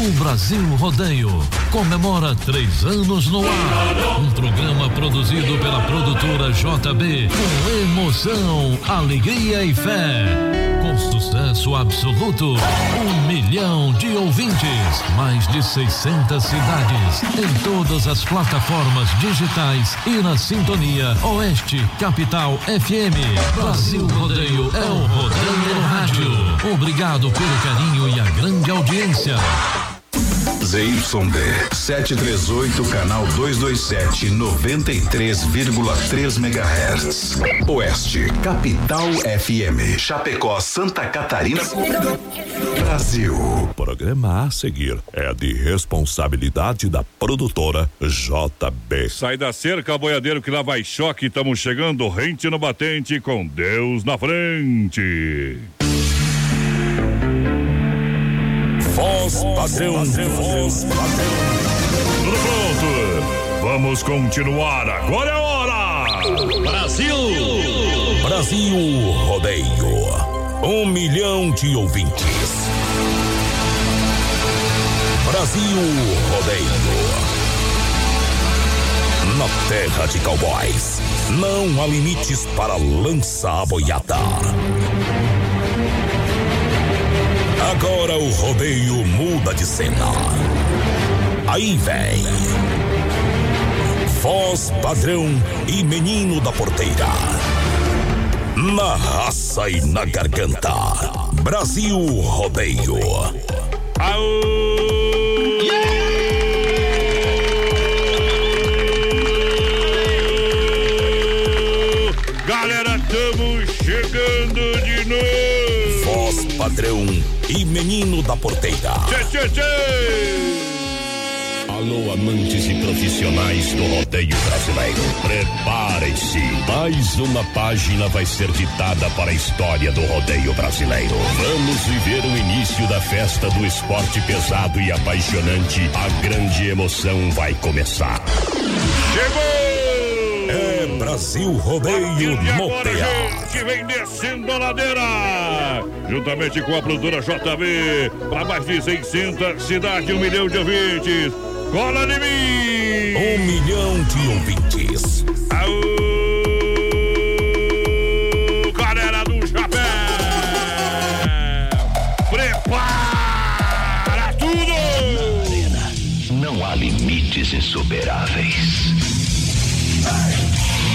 O Brasil Rodeio comemora três anos no ar. Um programa produzido pela produtora JB com emoção, alegria e fé. Com sucesso absoluto, um milhão de ouvintes, mais de 600 cidades, em todas as plataformas digitais e na sintonia Oeste Capital FM. Brasil Rodeio é o Rodeio no Rádio. Obrigado pelo carinho e a grande audiência. ZYD 738, canal 227, 93,3 MHz. Oeste, Capital FM. Chapecó, Santa Catarina. Brasil. O programa a seguir é de responsabilidade da produtora JB. Sai da cerca, boiadeiro, que lá vai choque. Estamos chegando, rente no batente, com Deus na frente. Voz padrão, voz padrão. Tudo pronto? Vamos continuar. Agora é a hora! Brasil! Brasil Rodeio. Um milhão de ouvintes. Brasil Rodeio. Na terra de cowboys, não há limites para lança a boiada. Agora o rodeio muda de cena. Aí vem. Voz padrão e menino da porteira. Na raça e na garganta. Brasil Rodeio. Galera, estamos chegando de novo. Voz padrão e menino da porteira. Tchê, tchê, tchê. Alô, amantes e profissionais do rodeio brasileiro. Preparem-se. Mais uma página vai ser ditada para a história do rodeio brasileiro. Vamos viver o início da festa do esporte pesado e apaixonante. A grande emoção vai começar. Chegou! É Brasil Rodeio E no agora PA. a gente vem descendo a ladeira. Juntamente com a produtora JB, para mais de 600 cidades, um milhão de ouvintes. Cola em mim! Um milhão de ouvintes. Aô, galera do chapéu! Prepara tudo! Não há limites insuperáveis.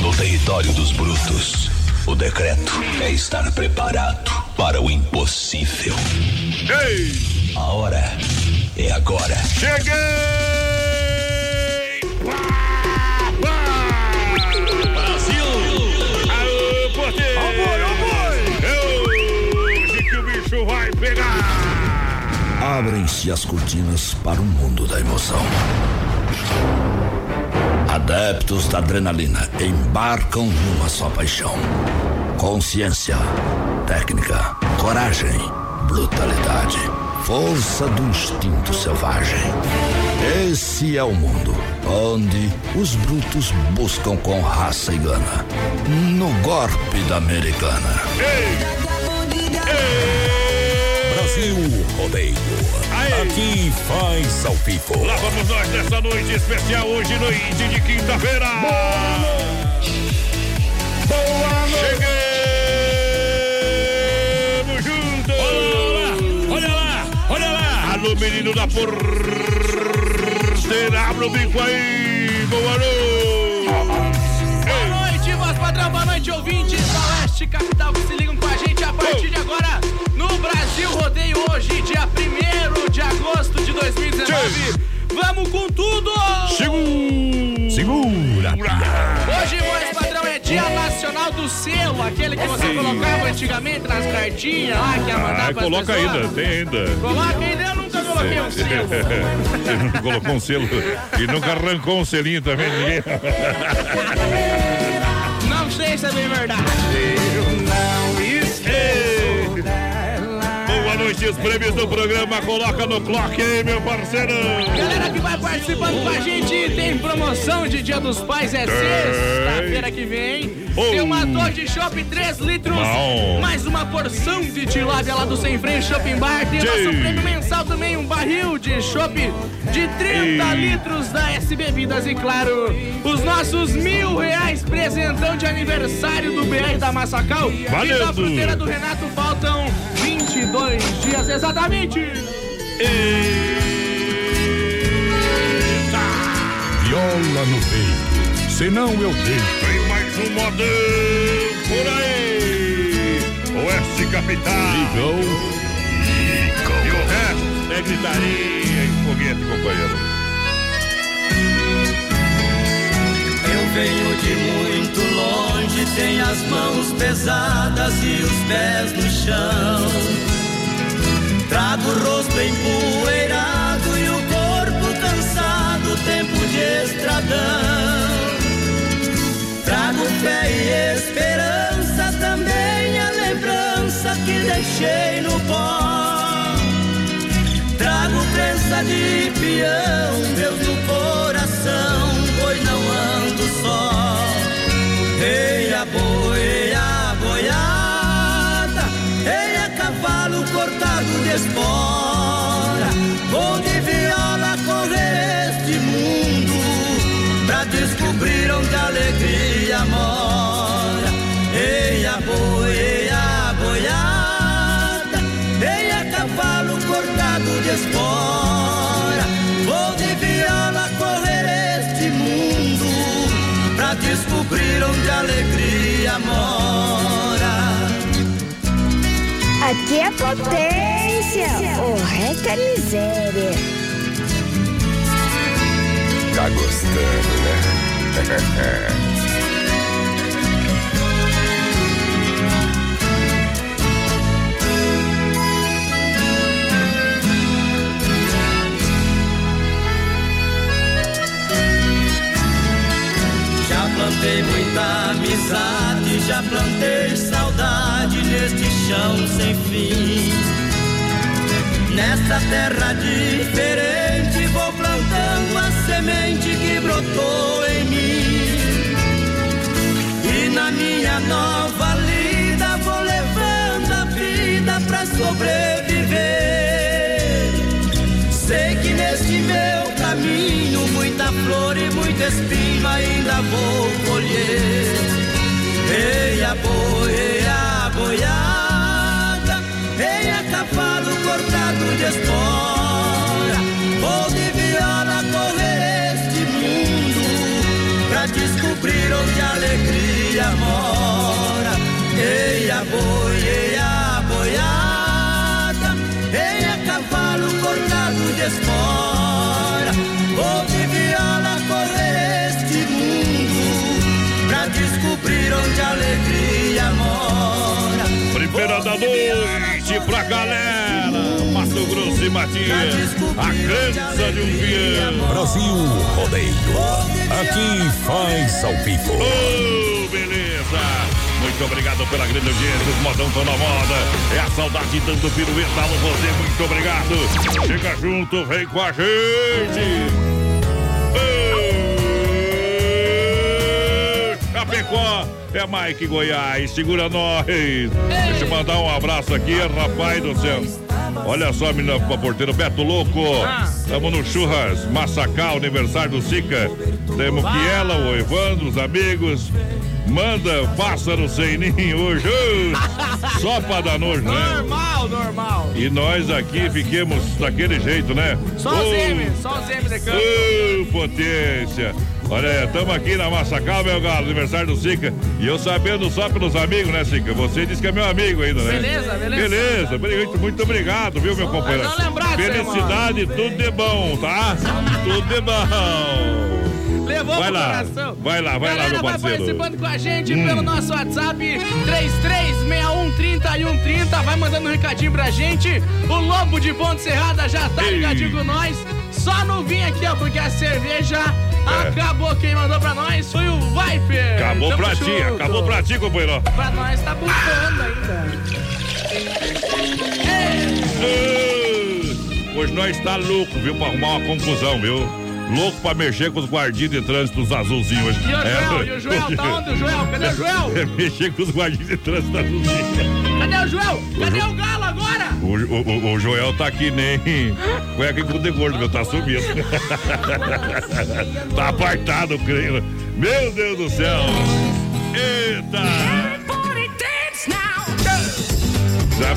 No território dos brutos, o decreto é estar preparado para o impossível. Ei! A hora é agora. Cheguei! Pá, pá! Brasil! Aô, porteiro! Hoje que o bicho vai pegar! Abrem-se as cortinas para o mundo da emoção. Adeptos da adrenalina embarcam numa só paixão: consciência, técnica, coragem, brutalidade, força do instinto selvagem. Esse é o mundo onde os brutos buscam com raça e gana. No golpe da americana. Brasil Rodeio. Aqui faz ao vivo. Lá vamos nós nessa noite especial, hoje, noite de quinta-feira. Boa Chegamos juntos. Olha lá, olha lá. Alô, menino da porteira, abre o bico aí. Boa noite. Boa noite, voz padrão, boa noite, ouvintes da Oeste Capital que se ligam com a gente a partir de agora Brasil Rodeio hoje, dia 1 de agosto de 2019. Vamos com tudo! Segura. Segura. Hoje, voz padrão, é dia nacional do selo, aquele que você colocava antigamente nas cartinhas lá, que ia mandar Ah, coloca pessoas. ainda, tem ainda. Coloca ainda, eu nunca coloquei um selo. Ele não colocou um selo e nunca arrancou um selinho também, ninguém. Não sei se é bem verdade. Estes prêmios do programa, coloca no clock aí, meu parceiro. Galera que vai participando com a gente, tem promoção de Dia dos Pais, é sexta-feira que vem. Oh. Tem uma dor de chopp 3 litros, mais uma porção de tilápia lá do Sem Freio Shopping Bar. Tem Tchê. nosso prêmio mensal também, um barril de chopp de 30 Ei. litros da S Bebidas. E claro, os nossos mil reais presentão de aniversário do BR da Massacal. E da fruteira do Renato faltam 22 dias exatamente. Viola no peito, senão eu deito. Tem mais um modão por aí. Oeste Capital. Ligou, E o resto é gritaria e foguete, companheiro. Venho de muito longe, tenho as mãos pesadas e os pés no chão. Trago o rosto empoeirado e o corpo cansado, tempo de estradão. Trago fé e esperança, também a lembrança que deixei no pó. Trago crença de peão, Deus no Ei, a boi, ei, a boiada, ei, a cavalo cortado de espora. Vou de viola correr este mundo, pra descobrir onde a alegria mora. Ei, a boi, ei, a boiada, ei, a cavalo cortado de espora. Alegria mora. Aqui é potência, o resto é miséria. tá gostando, né? Plantei muita amizade, já plantei saudade neste chão sem fim. Nesta terra diferente vou plantando a semente que brotou em mim. E na minha nova lida vou levando a vida pra sobreviver. Flor e muito espinho ainda vou colher. Ei, a boi, ei, a boiada, a cavalo cortado de espora. Vou de viola correr este mundo pra descobrir onde a alegria mora. Ei, a boi, ei, a boiada, a cavalo cortado de espora. Da noite pra galera. Mato Grosso e Matias. A crença de um peão. Brasil Rodeio. Aqui faz ao vivo. Ô, beleza! Muito obrigado pela grande audiência. Os modão estão na moda. É a saudade dando pirueta. Alô, você, muito obrigado. Chega junto, vem com a gente. É Mike Goiás, segura nós. Deixa eu mandar um abraço aqui, rapaz do céu. Olha só, menina pra porteiro Beto Louco. Tamo no Churras, Massacal, aniversário do Sica. Temos que ela, o Evandro, os amigos. Manda pássaro sem ninho hoje. Só pra dar nojo, né? Normal, normal. E nós aqui fiquemos daquele jeito, né? Só os M de campo. Ô, potência! Olha, estamos aqui na Massacal, meu galo, aniversário do Sica. E eu sabendo só pelos amigos, né, Sica? Você disse que é meu amigo ainda, né? Beleza, beleza. Beleza, muito, muito obrigado, viu, meu companheiro? não lembrar aí, Felicidade, tudo de bom, tá? tudo de bom. Levou Vai pro lá, coração. vai lá, vai lá, Galera, meu vai parceiro. Hum. participando com a gente pelo nosso WhatsApp 336130 e 130. Vai mandando um recadinho pra gente. O Lobo de Ponte Serrada já tá Ei. ligadinho com nós. Só não vim aqui, ó, porque a cerveja. Acabou. Quem mandou pra nós foi o Viper. Acabou Tamo pra ti, acabou pra ti, companheiro. Pra nós tá bufando ainda. Hoje nós está louco, viu? Pra arrumar uma confusão, viu? Louco pra mexer com os guardinhos de trânsito dos azulzinhos. E o Joel? E o Joel? Tá onde o Joel? Cadê o Joel? É mexer com os guardinhos de trânsito azulzinhos. Cadê o Joel? Cadê o Galo agora? O, o, o Joel tá aqui nem cueca em de gordo, meu, tá sumindo. tá apartado, creio. Meu Deus do céu. Eita!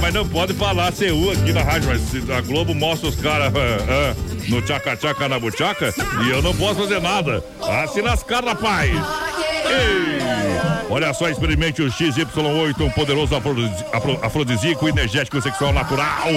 Mas não pode falar CU aqui na rádio, mas a Globo mostra os caras ah, ah, no tchaca-tchaca na buchaca e eu não posso fazer nada. Ah, se lascar, rapaz! Ei. Olha só, experimente o XY8, um poderoso afrodisíaco energético sexual natural.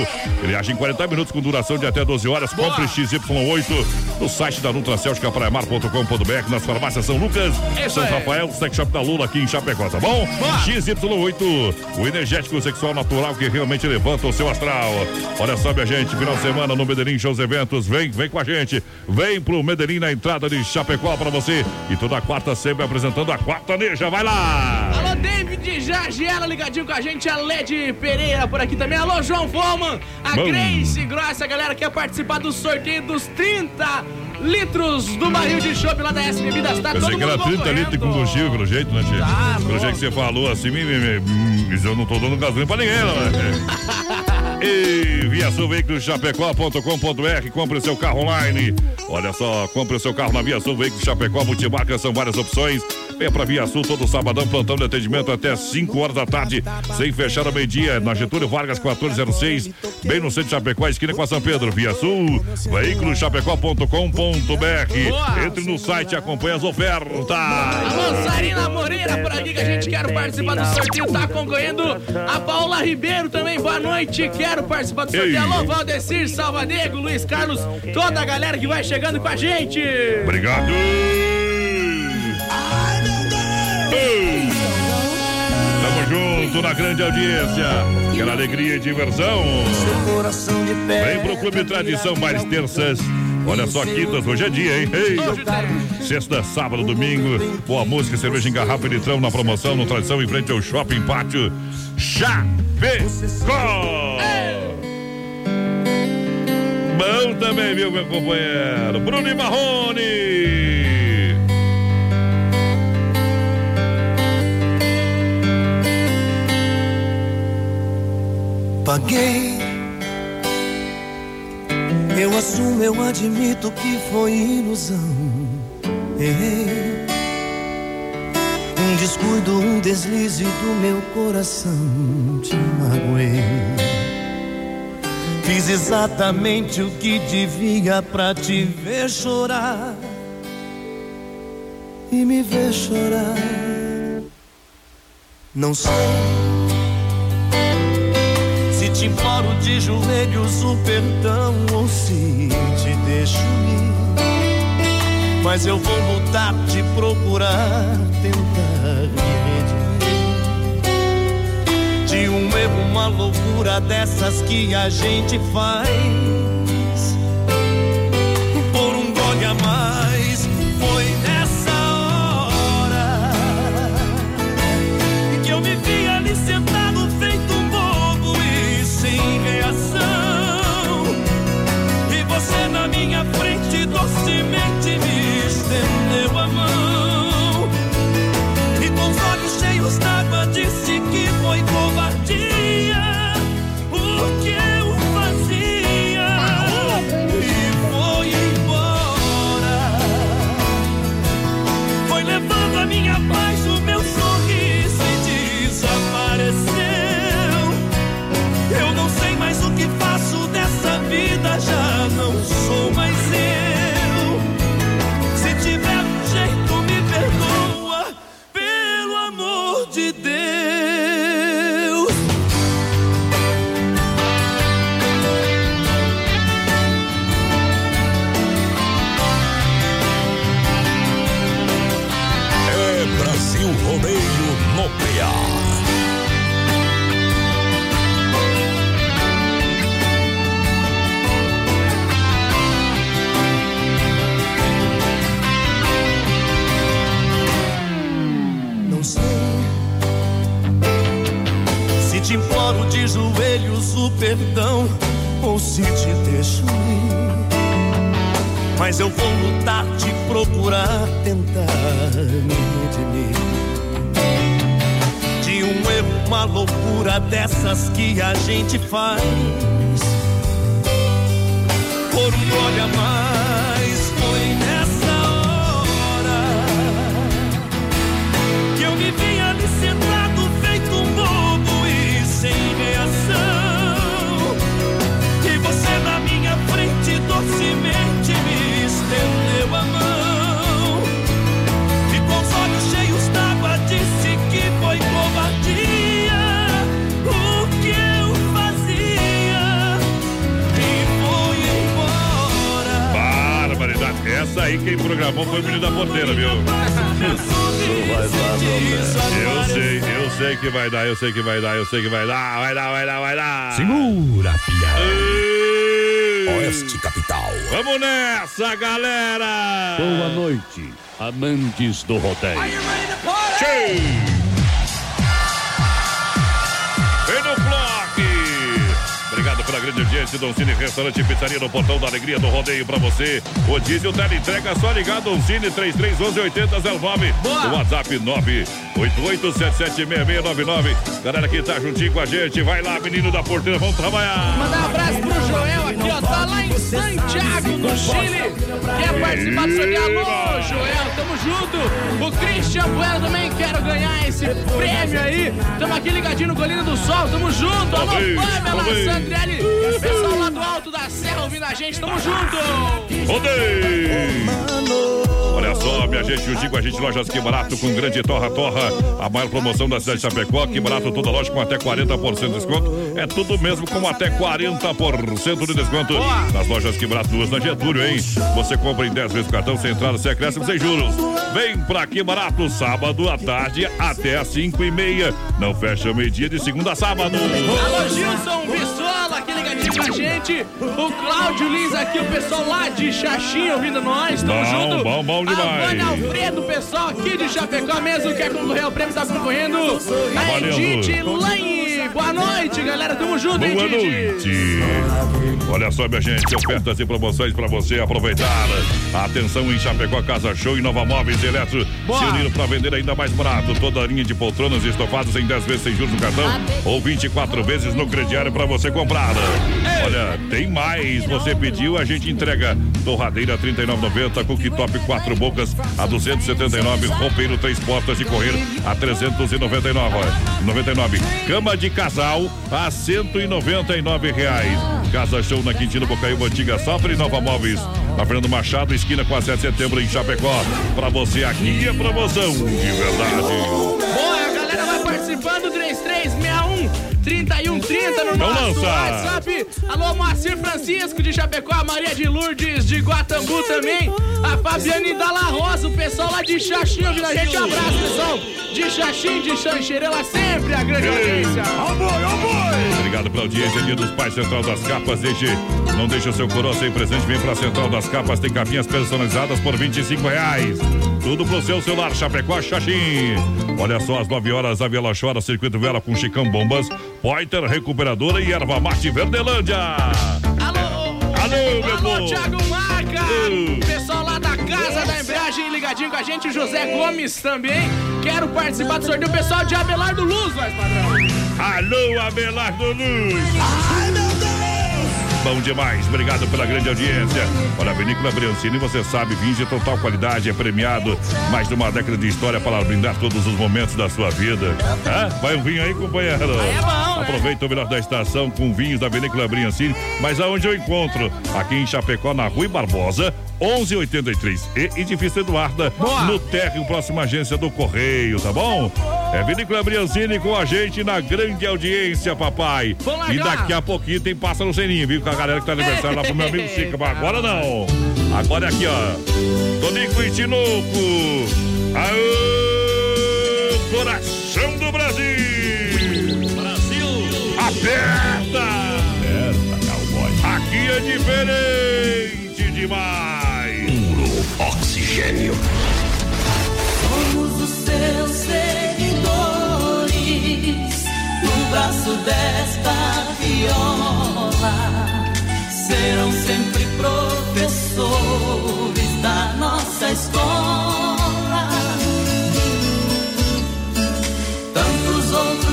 Ele age em 40 minutos com duração de até 12 horas. Compre XY8 no site da NutraCel.com.br, nas farmácias São Lucas, Isso São é. Rafael, Sex Shop da Lula aqui em Chapecó, tá bom? Boa. XY8, o energético sexual natural que realmente levanta o seu astral. Olha só, minha gente, final de semana no Medellín Shows Eventos. Vem, vem com a gente. Vem pro Medellín na entrada de Chapecó pra você. E toda quarta sempre apresentando a quarta neja. Vai lá! Alô, David Jagiela ligadinho com a gente, a Led Pereira por aqui também. Alô, João Foman, a Bom. Grace Grossa, a galera quer participar do sorteio dos 30 litros do barril de chopp lá da S Bebidas. Tá Pensei todo que era 30 litros de combustível, pelo jeito, né, Tia? Tá, pelo jeito que você falou assim, me, me, me, eu não tô dando gasolina pra ninguém, não, né? E Via Sul Veículos Chapecó.com.br, compre o seu carro online. Olha só, compre o seu carro na Via Sul Veículos Chapecó, multimarca, são várias opções. Venha pra Via Sul todo sabadão, plantão de atendimento até 5 horas da tarde, sem fechar ao meio-dia, na Getúlio Vargas 1406, bem no centro de Chapecó, esquina com a São Pedro. Via Sul, veículos chapecó.com.br. Entre no site e acompanhe as ofertas. Alô, Sarina Moreira por aqui que a gente quer participar do sorteio, tá acompanhando a Paula Ribeiro também. Boa noite, quero participar do sorteio. Ei. Alô, Valdecir, Salvanego, Luiz Carlos, toda a galera que vai chegando com a gente. Obrigado. Tamo junto na grande audiência. Aquela alegria e diversão. Vem pro Clube Tradição mais terças. Olha só, quintas, hoje é dia, hein? Ei. Sexta, sábado, domingo. Boa música, cerveja em garrafa e litrão na promoção, no Tradição, em frente ao Shopping Pátio. Chapecó! Bom também, viu, meu companheiro? Bruno e Marrone! Paguei. Eu assumo, eu admito que foi ilusão. Errei. Um descuido, um deslize do meu coração. Te magoei. Fiz exatamente o que devia pra te ver chorar. E me ver chorar. Não sei te imploro de joelhos o perdão ou se te deixo ir. Mas eu vou lutar, te procurar, tentar me redimir. De um erro, uma loucura dessas que a gente faz. Perdão ou se te deixo ir. Mas eu vou lutar, te procurar, tentar me redimir. De um erro, uma loucura dessas que a gente faz. Por um gole a mais, foi nessa programou foi o menino da porteira, viu? Eu sei, eu sei que vai dar, eu sei que vai dar, eu sei que vai dar, vai dar, vai dar, vai dar. Segura, pião. Oeste Capital. Vamos nessa, galera! Boa noite, amantes do rodeio. Tchê! Obrigado pela grande audiência, Doncini Restaurante e Pizzaria no Portão da Alegria do Rodeio pra você. O diesel tele entrega, só ligar Doncini 3311-8009. O WhatsApp 988776699. Galera que tá juntinho com a gente, vai lá, menino da porteira, vamos trabalhar. Mandar um abraço pro Aqui, ó. Tá lá em Santiago, no Chile. Quer participar do sorteio? Alô, Joel, tamo junto. O Christian Bueno também quero ganhar esse prêmio aí. Tamo aqui ligadinho no Colina do Sol, tamo junto. Alô, Pamela. Sandriele. Pessoal lá do alto da Serra ouvindo a gente, tamo junto. Rodeio! Olha só, minha gente, juntinho com a gente, lojas Que Barato com grande Torra Torra. A maior promoção da cidade de Chapecó. Que Barato, toda loja com até 40% de desconto. É tudo mesmo com até 40% de desconto. Nas lojas Que Barato, duas na Getúlio, hein? Você compra em 10 vezes o cartão sem entrada, sem acréscimo, sem juros. Vem pra Que Barato, sábado à tarde até às 5 e meia. Não fecha meio-dia de segunda a sábado. Alô, Gilson Bissola, aqui com a gente. O Cláudio Lins aqui, o pessoal lá de Xaxim ouvindo nós. Tamo Bom, junto. bom, bom demais. A Vânia Alfredo, pessoal aqui de Chapecó mesmo, quer concorrer ao prêmio, tá concorrendo. A. Edith Lange. Boa noite, galera. Tamo junto, Boa Edith. noite. Olha só, minha gente, ofertas e promoções para você aproveitar. Atenção em Chapecó, Casa Show e Nova Móveis Eletro. Boa. Se uniram para vender ainda mais barato. Toda a linha de poltronas e estofados em 10 vezes sem juros no cartão ou 24 vezes no crediário para você comprar. Olha, tem mais. Você pediu, a gente entrega. Torradeira 39,90, cooktop 4 bocas a 279, roupeiro 3 portas de correr a 399. 99. Cama de casal a 199 reais. Casa Show na Quintino Bocaiúva Antiga Safra e Nova Móveis. Na Fernando Machado, esquina com a 7 de setembro em Chapecó. Pra você aqui é promoção de verdade. Boa, a galera vai participando. 3361 3130 no Então nosso lança. WhatsApp. Alô, Moacir Francisco de Chapecó, a Maria de Lourdes de Guatambu também. A Fabiane Dalla Rosa, o pessoal lá de Xaxim ouvindo a gente. Abraço, pessoal de Xaxim, de Xanxerela, sempre a grande audiência. Obrigado pela audiência, Dia dos Pais Central das Capas. Deixe, não deixe o seu coroa sem presente. Vem pra Central das Capas, tem capinhas personalizadas por 25 reais. Tudo pro seu celular, Chapecó, Xaxim. Olha só, às 9 horas, a Vela Chora, Circuito Vela com Chicão Bombas, Poiter Recuperadora e Erva Mate Verdelândia. Alô, Alô, meu Alô, povo. Thiago Marca! Uh. Pessoal lá da Casa da Embreagem ligadinho com a gente, José Gomes também. Quero participar do sorteio. O pessoal de Abelardo Luz, vai, padrão. Alô, Abelardo Luz. Bom demais, obrigado pela grande audiência. Olha, a Vinícola Briancini, você sabe, vinho de total qualidade, é premiado. Mais de uma década de história para brindar todos os momentos da sua vida. Hã? Vai um vinho aí, companheiro? Aí é bom, né? Aproveita o melhor da estação com vinhos da Vinícola Briancini. Mas aonde eu encontro? Aqui em Chapecó, na Rui Barbosa, 1183 e Edifício Eduarda, Boa. no térreo, próxima agência do Correio, tá bom? É Vinícola Briancini com a gente na grande audiência, papai. E daqui a pouquinho tem pássaro seninho, viu? Com a galera que tá aniversário lá pro meu amigo Chico. Mas agora não. Agora é aqui, ó. Tonico e Tinoco. Aô, coração do Brasil. Brasil. Aperta. Aperta, cowboy. Aqui é diferente demais. Oxigênio. Somos os seus seguidores no braço desta viola. serão sempre professores da nossa escola. Tantos outros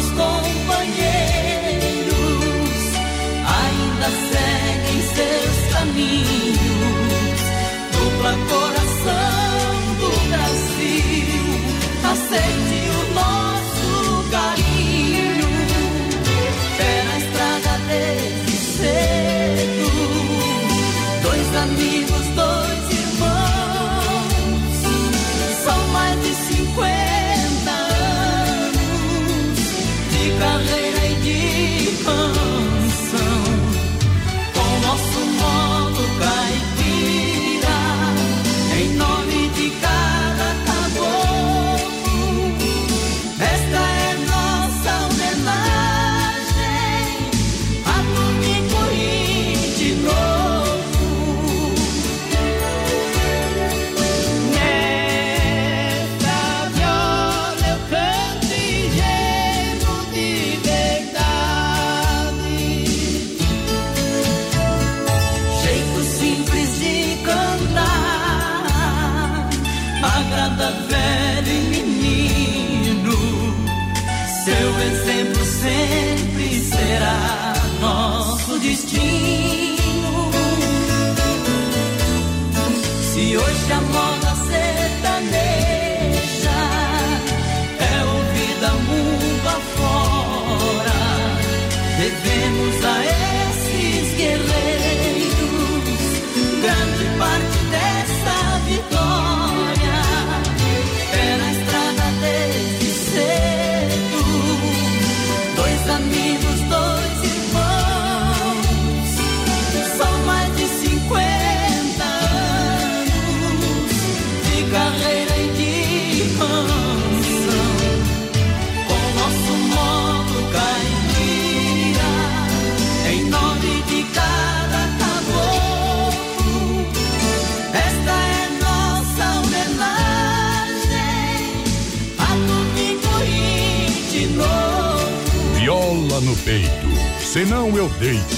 senão eu deito.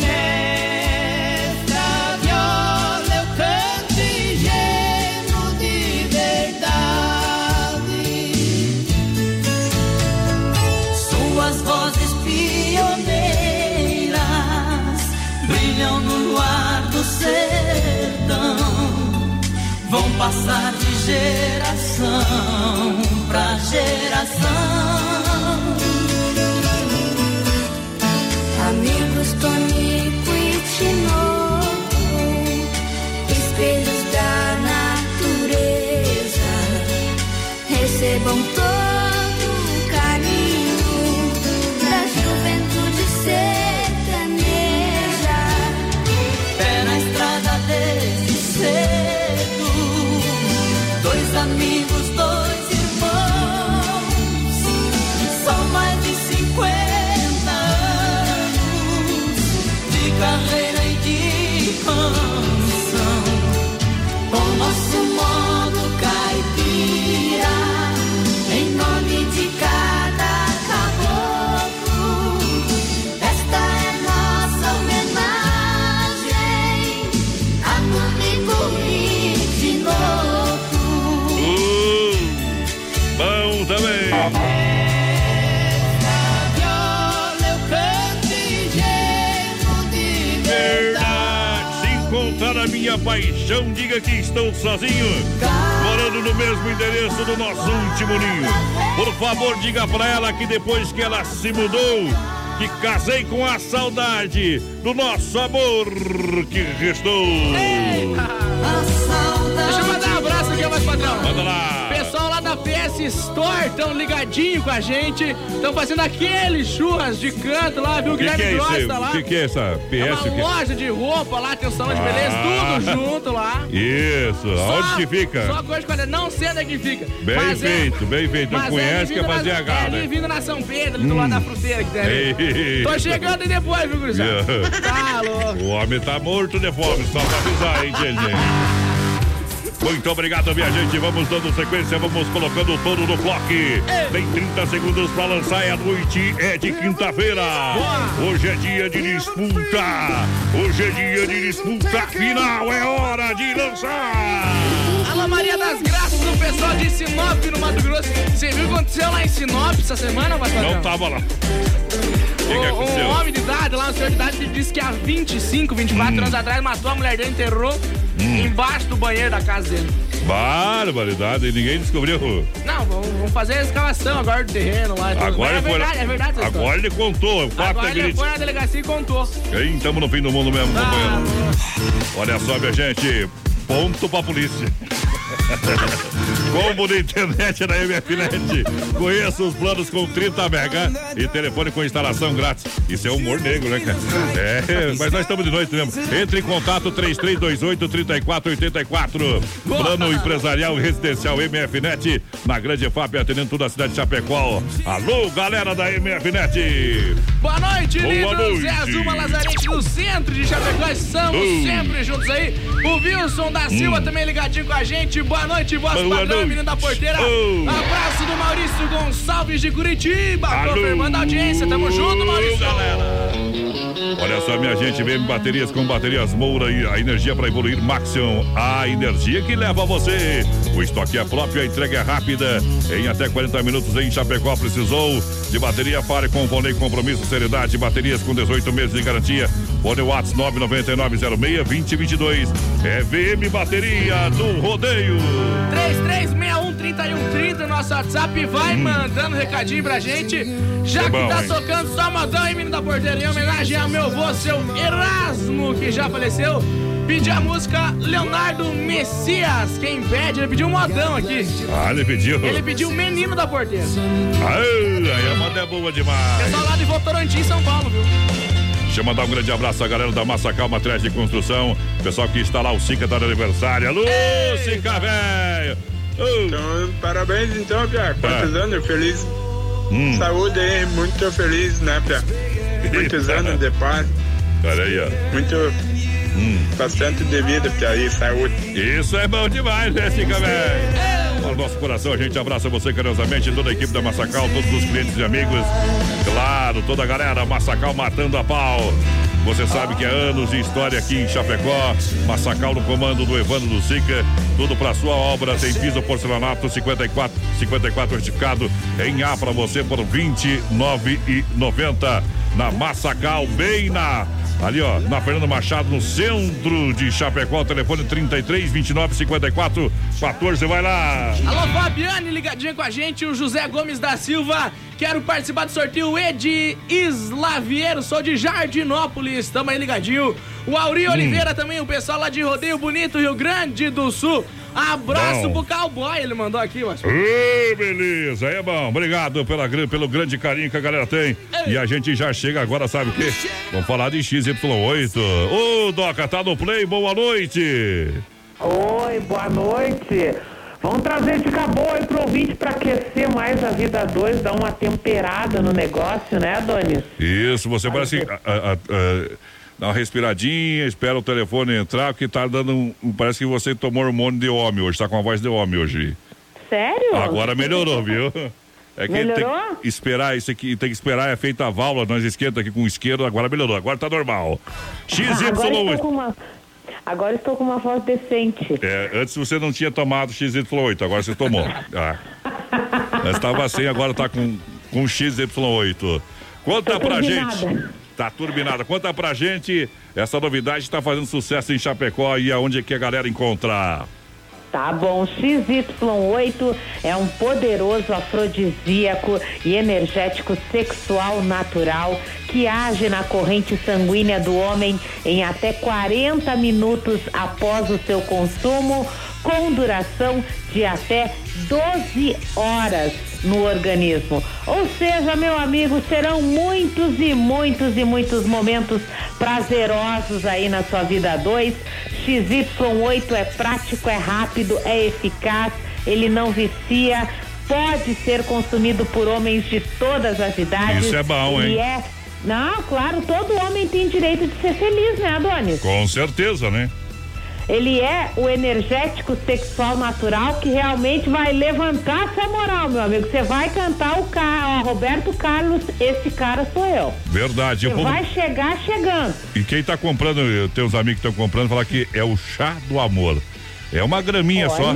Nesta viola eu canto engenho de verdade. Suas vozes pioneiras brilham no luar do sertão. Vão passar de geração pra geração. A minha paixão, diga que estou sozinho. Morando no mesmo endereço do nosso último ninho. Por favor, diga pra ela que depois que ela se mudou, que casei com a saudade do nosso amor que restou. Deixa eu mandar um abraço aqui, mais padrão. Manda lá. Store estão ligadinho com a gente. Estão fazendo aqueles churras de canto lá, viu? O que, Guilherme que é lá. O que, que é essa É PS? uma o quê? loja de roupa lá, tem um salão de beleza, Ah. tudo junto lá. Isso, aonde que fica? Só coisa de qualidade, não sei onde é que fica. Bem Mas é- feito, bem feito. Não mas conhece, ali quer fazer H, é ali vindo na São Pedro, ali do lado da fruteira que tem ali. Tô chegando aí depois, viu, gurizada? Tá louco. O homem tá morto de fome, só pra avisar, hein, gente? Muito obrigado, minha gente. Vamos dando sequência, vamos colocando todo no bloco. Tem 30 segundos para lançar e a noite é de quinta-feira. Hoje é dia de disputa. Hoje é dia de disputa final. É hora de lançar. Alô Maria das Graças, o pessoal de Sinop no Mato Grosso. Você viu o que aconteceu lá em Sinop essa semana, Pastor? Não tava lá. O que, que Um aconteceu? homem de idade lá, um senhor de idade, disse que há 25, 24 Hum. anos atrás matou a mulher dele, enterrou embaixo do banheiro da casa dele. Barbaridade, e ninguém descobriu. Não, vamos, fazer a escavação agora do terreno lá. Agora Mas é foi verdade, lá- é verdade. Agora ele contou. O história. fato Agora é ele foi na delegacia e contou. Hein, Estamos no fim do mundo mesmo, Ah, companheiro. Olha só, minha gente. Ponto pra polícia. Combo de internet da MFNet. Conheça os planos com 30 mega e telefone com instalação grátis. Isso é humor negro, né, cara? É, mas nós estamos de noite mesmo. Entre em contato 3328-3484. Plano empresarial residencial MFNet na Grande FAP, atendendo toda a cidade de Chapecó. Alô, galera da MFNet. Boa noite, Boa lindos! noite. É a Zuma Lazarete do centro de Chapecó. Estamos Boa. sempre juntos aí. O Wilson da Silva também ligadinho com a gente. Boa noite, voz. Boa padrão, noite. menino da porteira. Oh. Abraço do Maurício Gonçalves de Curitiba. Alô. Confirmando a audiência. Tamo junto, Maurício. galera. Olha só, minha gente, vem baterias com baterias Moura e a energia para evoluir Maxion. A energia que leva você. O estoque é próprio, a entrega é rápida. Em até 40 minutos em Chapecó, precisou de bateria? Fale com o Vonei Compromisso, Seriedade. Baterias com 18 meses de garantia. Fone Whats 99906-2022. É VM Bateria do Rodeio. 33613130, nosso WhatsApp. Vai mandando recadinho pra gente. Já que tá tocando só modão, hein, menino da porteira, em homenagem ao meu avô, seu Erasmo, que já faleceu. Pedi a música Leonardo Messias. Quem pede, ele pediu um modão aqui. Ah, ele pediu. Ele pediu o menino da porteira. Ai, aí a moda é boa demais. Pessoal lá de Votorantim, São Paulo, viu? Deixa eu mandar um grande abraço à galera da Massacal Materiais de Construção. Pessoal que está lá, o Sica tá de aniversário. Alô, Sica, velho! Ô, Então, parabéns então, Pia. Quantos É. anos? Feliz. Hum. Saúde aí, muito feliz, né, Pia? Muitos anos de paz, Olha aí, ó. muito. Hum. Bastante de vida, Pia, aí, saúde. Isso é bom demais, né, Sica, velho? Nosso coração, a gente abraça você carinhosamente, toda a equipe da Massacal, todos os clientes e amigos. Claro, toda a galera, Massacal matando a pau. Você sabe que é anos de história aqui em Chapecó. Massacal no comando do Evandro do Sica. Tudo para sua obra. Tem piso porcelanato 54, 54 certificado em A para você por R$ 29,90. Na Massacal, bem na Ali, ó, na Fernando Machado, no centro de Chapecó, telefone 33 29 54 14. Vai lá! Alô, Fabiane, ligadinha com a gente. O José Gomes da Silva. Quero participar do sorteio Ed Islaviero. Sou de Jardinópolis. Tamo aí ligadinho. O Auri Hum. Oliveira também, o pessoal lá de Rodeio Bonito, Rio Grande do Sul. Abraço Bom. pro cowboy, ele mandou aqui, mas. Ô, beleza, é bom. Obrigado pela, pelo grande carinho que a galera tem. E a gente já chega agora, sabe o quê? Vamos falar de XY8. Ô, Doca, tá no play, boa noite. Oi, boa noite. Vamos trazer de cabô aí pro ouvinte pra aquecer mais a vida 2, dar uma temperada no negócio, né, Adonis? Isso, você parece que, dá uma respiradinha, espera o telefone entrar, porque tá dando um, Parece que você tomou hormônio de homem hoje, tá com a voz de homem hoje. Sério? Agora melhorou, viu? É que tem Melhorou? que esperar isso aqui, tem que esperar, é feita a válvula, nós esquenta aqui com isqueiro, agora melhorou, agora tá normal. Agora estou, XY8. com uma, agora estou com uma voz decente. É, antes você não tinha tomado XY8, agora você tomou. Ah. Estava assim, agora tá com, com XY8. Conta pra gente. Tá turbinada. Conta pra gente essa novidade tá fazendo sucesso em Chapecó e aonde é que a galera encontra. Tá bom, XY8 é um poderoso afrodisíaco e energético sexual natural que age na corrente sanguínea do homem em até 40 minutos após o seu consumo, com duração de até 12 horas no organismo. Ou seja, meu amigo, serão muitos e muitos e muitos momentos prazerosos aí na sua vida 2. XY8 é prático, é rápido, é eficaz, ele não vicia, pode ser consumido por homens de todas as idades. Isso é bom, hein? E é. Não, claro, todo homem tem direito de ser feliz, né, Adonis? Com certeza, né? Ele é o energético sexual natural que realmente vai levantar sua moral, meu amigo. Você vai cantar o cara, Roberto Carlos, esse cara sou eu. Verdade. Você vai chegar chegando. E quem tá comprando, uns amigos que estão comprando, falar que é o chá do amor. É uma graminha Olha. só.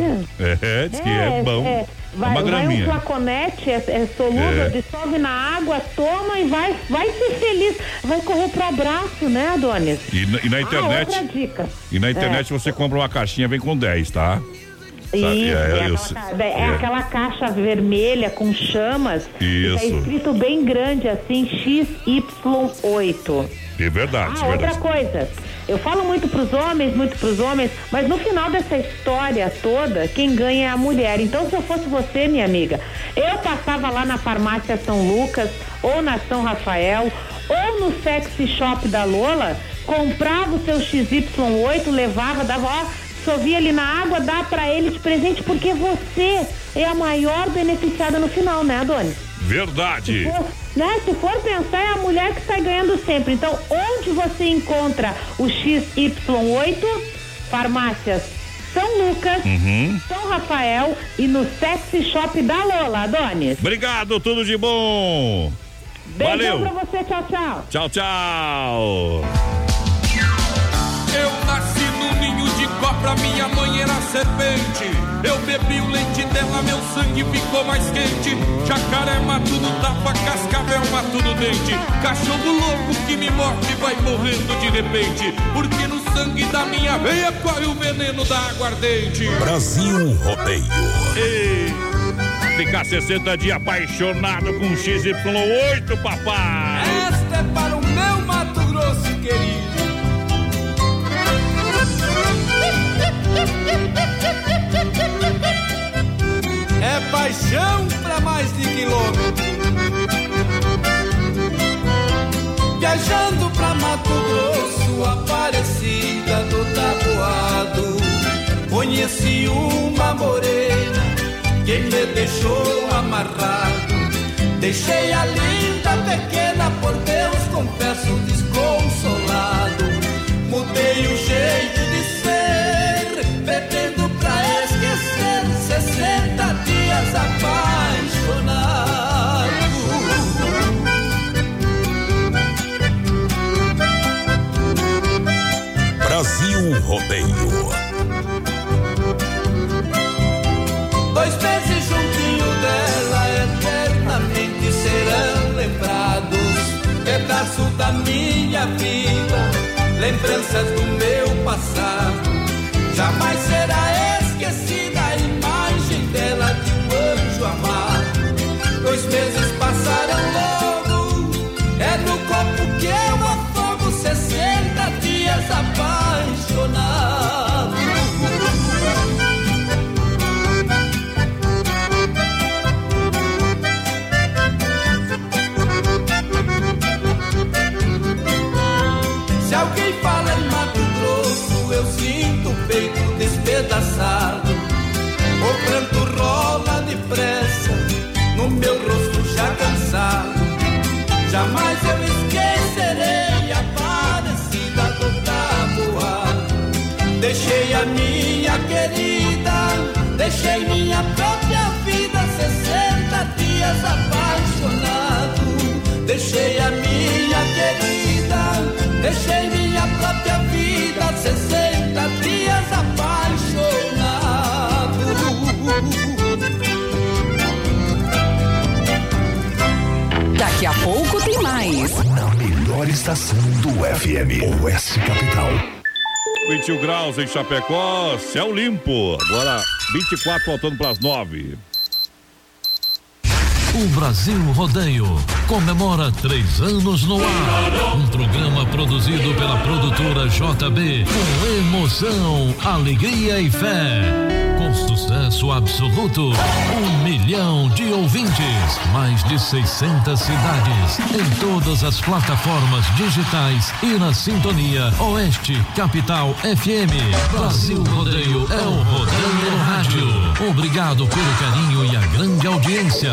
É, diz que é, bom. é. Vai, uma vai um flaconete, é, é solúvel, É. dissolve na água, toma e vai, vai ser feliz. Vai correr pro abraço, né, Adonis? E, na- e na internet. Ah, outra dica. E na internet você compra uma caixinha, vem com 10, tá? Isso, Sabe, é, é, aquela, é é. aquela caixa vermelha com chamas. Tá Isso. escrito bem grande assim, XY8. É verdade, Ah, outra verdade. coisa. Eu falo muito pros homens, muito pros homens, mas no final dessa história toda, quem ganha é a mulher. Então, se eu fosse você, minha amiga, eu passava lá na farmácia São Lucas, ou na São Rafael, ou no sexy shop da Lola, comprava o seu XY8, levava, dava, ó, chovia ali na água, dá pra ele de presente, porque você é a maior beneficiada no final, né, Adonis? Verdade. Se for, né, se for pensar, é a mulher que está ganhando sempre. Então, onde você encontra o XY8? Farmácias São Lucas, Uhum. São Rafael e no Sexy Shop da Lola, Adonis. Obrigado, tudo de bom. Beijão Valeu. pra você, tchau, tchau. Tchau, tchau. Eu cobra, minha mãe era serpente. Eu bebi o leite dela, meu sangue ficou mais quente. Jacaré mato no tapa, cascavel mato no dente. Cachorro louco que me morde vai morrendo de repente. Porque no sangue da minha veia corre o veneno da aguardente. Brasil Rodeio. Ei, ficar 60 dias apaixonado com XY8, papai. Esta é para É paixão pra mais de quilômetro. Viajando pra Mato Grosso, Aparecida do Taboado. Conheci uma morena que me deixou amarrado. Deixei a linda pequena, por Deus, confesso, desconsolado. Mudei o jeito de Brasil Rodeio. Dois meses juntinho dela, eternamente serão lembrados. Pedaço da minha vida, lembranças do meu passado. Minha própria vida, 60 dias apaixonado. Deixei a minha querida, deixei minha própria vida, 60 dias apaixonado. Daqui a pouco tem mais. Na melhor estação do FM, Oeste Capital. 21 graus em Chapecó, céu limpo. Agora 24 faltando para as 9. O Brasil Rodeio comemora três anos no ar. Um programa produzido pela produtora JB com emoção, alegria e fé. Sucesso absoluto, um milhão de ouvintes, mais de 600 cidades, em todas as plataformas digitais e na sintonia Oeste Capital FM. Brasil Rodeio é o Rodeio Rádio. Obrigado pelo carinho e a grande audiência.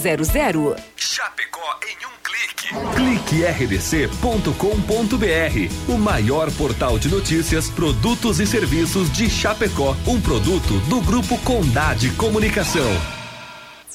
Chapecó em um clique. Clique rdc.com.br, o maior portal de notícias, produtos e serviços de Chapecó, um produto do grupo Condade Comunicação.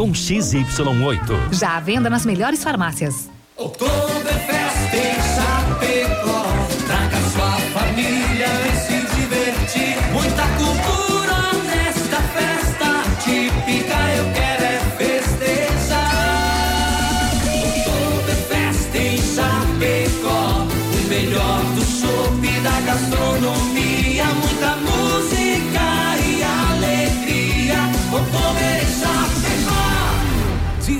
com XY8. Já à venda nas melhores farmácias. Oktoberfest em Chapecó.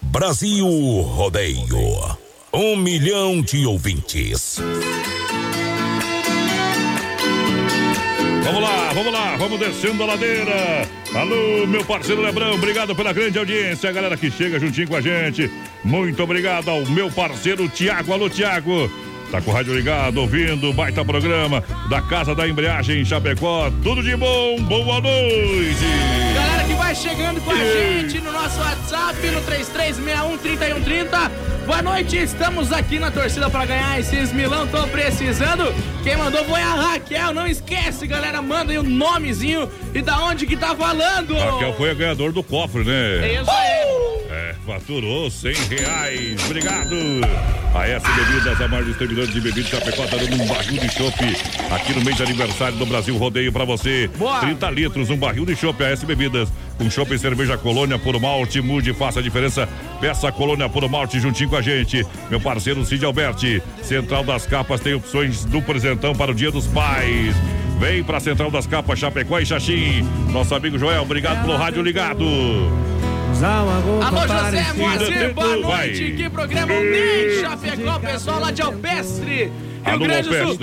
Brasil Rodeio. Um milhão de ouvintes. Vamos lá, vamos lá, vamos descendo a ladeira. Alô, meu parceiro Lebrão, obrigado pela grande audiência, a galera que chega juntinho com a gente. Muito obrigado ao meu parceiro Tiago. Alô, Tiago. Tá com o rádio ligado, ouvindo, baita programa da Casa da Embreagem em Chapecó. Tudo de bom, boa noite. Galera que vai chegando com a gente no nosso WhatsApp no 33613130. Boa noite, estamos aqui na torcida para ganhar esses milão, tô precisando. Quem mandou foi a Raquel, não esquece, galera, manda aí o nomezinho e da onde que tá falando. Raquel foi a ganhadora do cofre, né? É isso aí. É, faturou 100 reais. Obrigado. A S Bebidas, a maior distribuidora de bebidas Chapecó, tá dando um barril de chopp aqui no mês de aniversário do Brasil Rodeio pra você. Boa. 30 litros, um barril de chopp. A S Bebidas, com chopp e cerveja Colônia por malte, mude, faça a diferença. Peça a Colônia por malte juntinho com a gente. Meu parceiro Cid Alberti, Central das Capas tem opções do presentão para o Dia dos Pais. Vem pra Central das Capas, Chapecó e Xaxim. Nosso amigo Joel, obrigado pelo rádio ligado. Alô, José Moacir, boa noite. Vai. Que programa Ney Chapecó, pessoal lá de Alpestre. Rio Alô, Grande do Sul.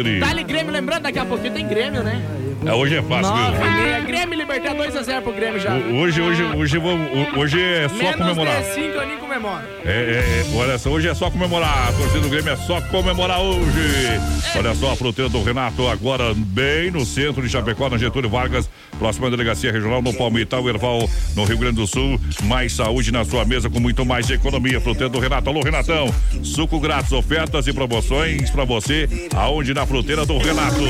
Grêmio, lembrando, daqui a pouquinho tem Grêmio, né? É, hoje é fácil, Nove viu? e meia. Grêmio Libertar 2x0 pro Grêmio já. O- Hoje, hoje, hoje, vamos- hoje é só Menos comemorar. de 5 eu nem comemoro. É, é, é, olha só, hoje é só comemorar. A torcida do Grêmio é só comemorar hoje. Olha só a fruteira do Renato, agora bem no centro de Chapecó, na Getúlio Vargas, próxima delegacia regional no Palmital, Erval, no Rio Grande do Sul. Mais saúde na sua mesa com muito mais economia. Fruteira do Renato. Alô, Renatão. Suco grátis, ofertas e promoções pra você, aonde na fruteira do Renato.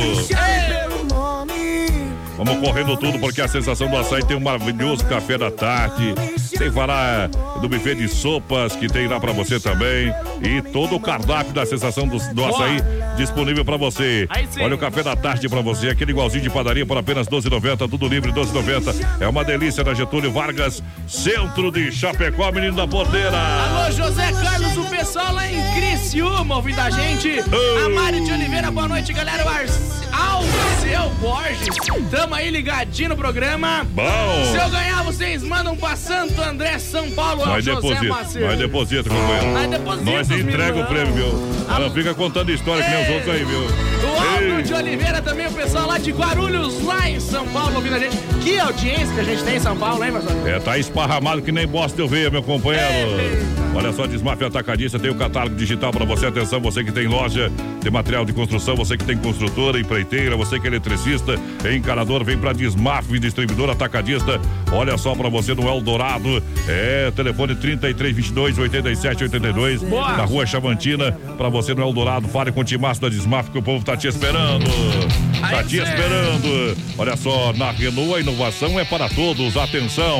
Vamos correndo tudo porque a sensação do açaí tem um maravilhoso café da tarde. Sem falar do buffet de sopas que tem lá pra você também. E todo o cardápio da sensação do, do açaí disponível pra você. Olha o café da tarde pra você, aquele igualzinho de padaria por apenas 12,90, tudo livre 12,90. É uma delícia na Getúlio Vargas, centro de Chapecó, menino da porteira. Alô, José Carlos, o pessoal lá em Criciúma ouvindo a gente. A Mari de Oliveira, boa noite, galera. O Ar- Alceu Borges. Tamo aí ligadinho no programa. Bom. Se eu ganhar, vocês mandam pra Santo André, São Paulo. Nós José deposita, nós deposita, companheiro. Nós deposita, Nós entrega o prêmio, viu? Ela fica contando história que nem os outros aí, viu? O Aldo Ei. de Oliveira também, o pessoal lá de Guarulhos, lá em São Paulo, ouvindo a gente. Que audiência que a gente tem em São Paulo, hein, Marcelo? É, tá esparramado que nem bosta eu veia, meu companheiro. Olha só, Desmafia Atacadista tem o catálogo digital para você. Atenção, você que tem loja de material de construção, você que tem construtora, empreiteira, você que é eletricista, encanador, vem para Desmaf, distribuidor atacadista. Olha só para você no Eldorado. É, telefone 33 22 87 82. Boa. Na rua Chavantina, para você no Eldorado. Fale com o Timaço da Desmaf que o povo tá te esperando. Tá Aí te esperando. Olha só, na Renault a inovação é para todos. Atenção.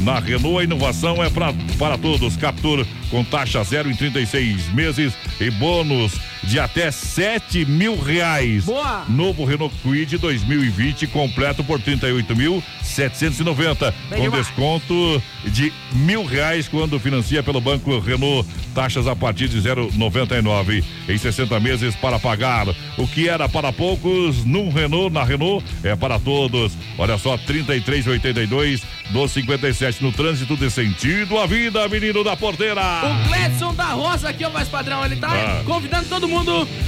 Na Renault a inovação é pra, para todos. Captur com taxa zero em 36 meses e bônus de até 7 mil reais. Boa. Novo Renault Kwid 2020 completo por 38.790 Bem com demais. desconto de mil reais quando financia pelo Banco Renault. Taxas a partir de 0,99 em 60 meses para pagar. O que era para poucos, num Renault, na Renault, é para todos. Olha só, 3382 257 no trânsito de sentido à vida, menino da porteira. O Gledson da Rosa aqui, ó, mais padrão, ele tá Ah. convidando todo mundo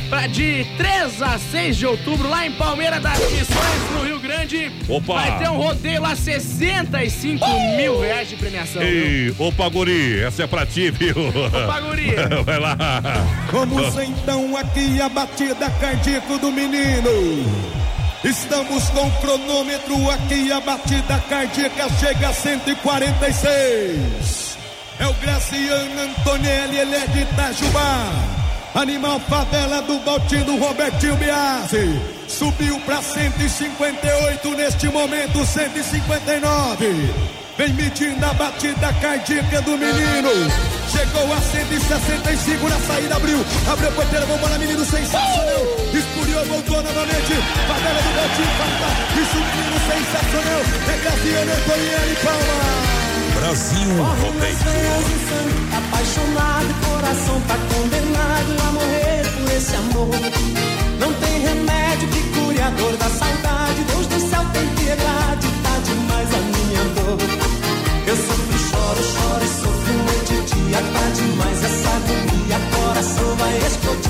pra de 3 a 6 de outubro, lá em Palmeira das Missões, no Rio Grande. Opa! Vai ter um rodeio lá, 65 mil reais de premiação. viu? Ei, opa, guri, essa é pra ti, viu? Opa, guri. Vai lá. Vamos então aqui a batida cardíaca do menino. Estamos com o cronômetro aqui, a batida cardíaca chega a 146. É o Graciano Antonelli, ele é de Itajubá. Animal favela do Baltinho do Robertinho Biasi. Subiu para 158 neste momento, 159. Vem medindo a batida cardíaca do menino. Chegou a 165 na saída, abriu. Abriu a porteira, vamos lá, menino sensacional. Escuriou, voltou novamente. Favela do Baltinho, falta. Isso, menino sensacional. É Graciano Antonielli, palma. Brasil Rodeio. Apaixonado, coração tá condenado a morrer por esse amor. Não tem remédio que cure a dor da saudade. Deus do céu tem piedade, tá demais a minha dor. Eu sofro, choro, choro e sofro noite e dia. Tá demais essa agonia, coração vai explodir.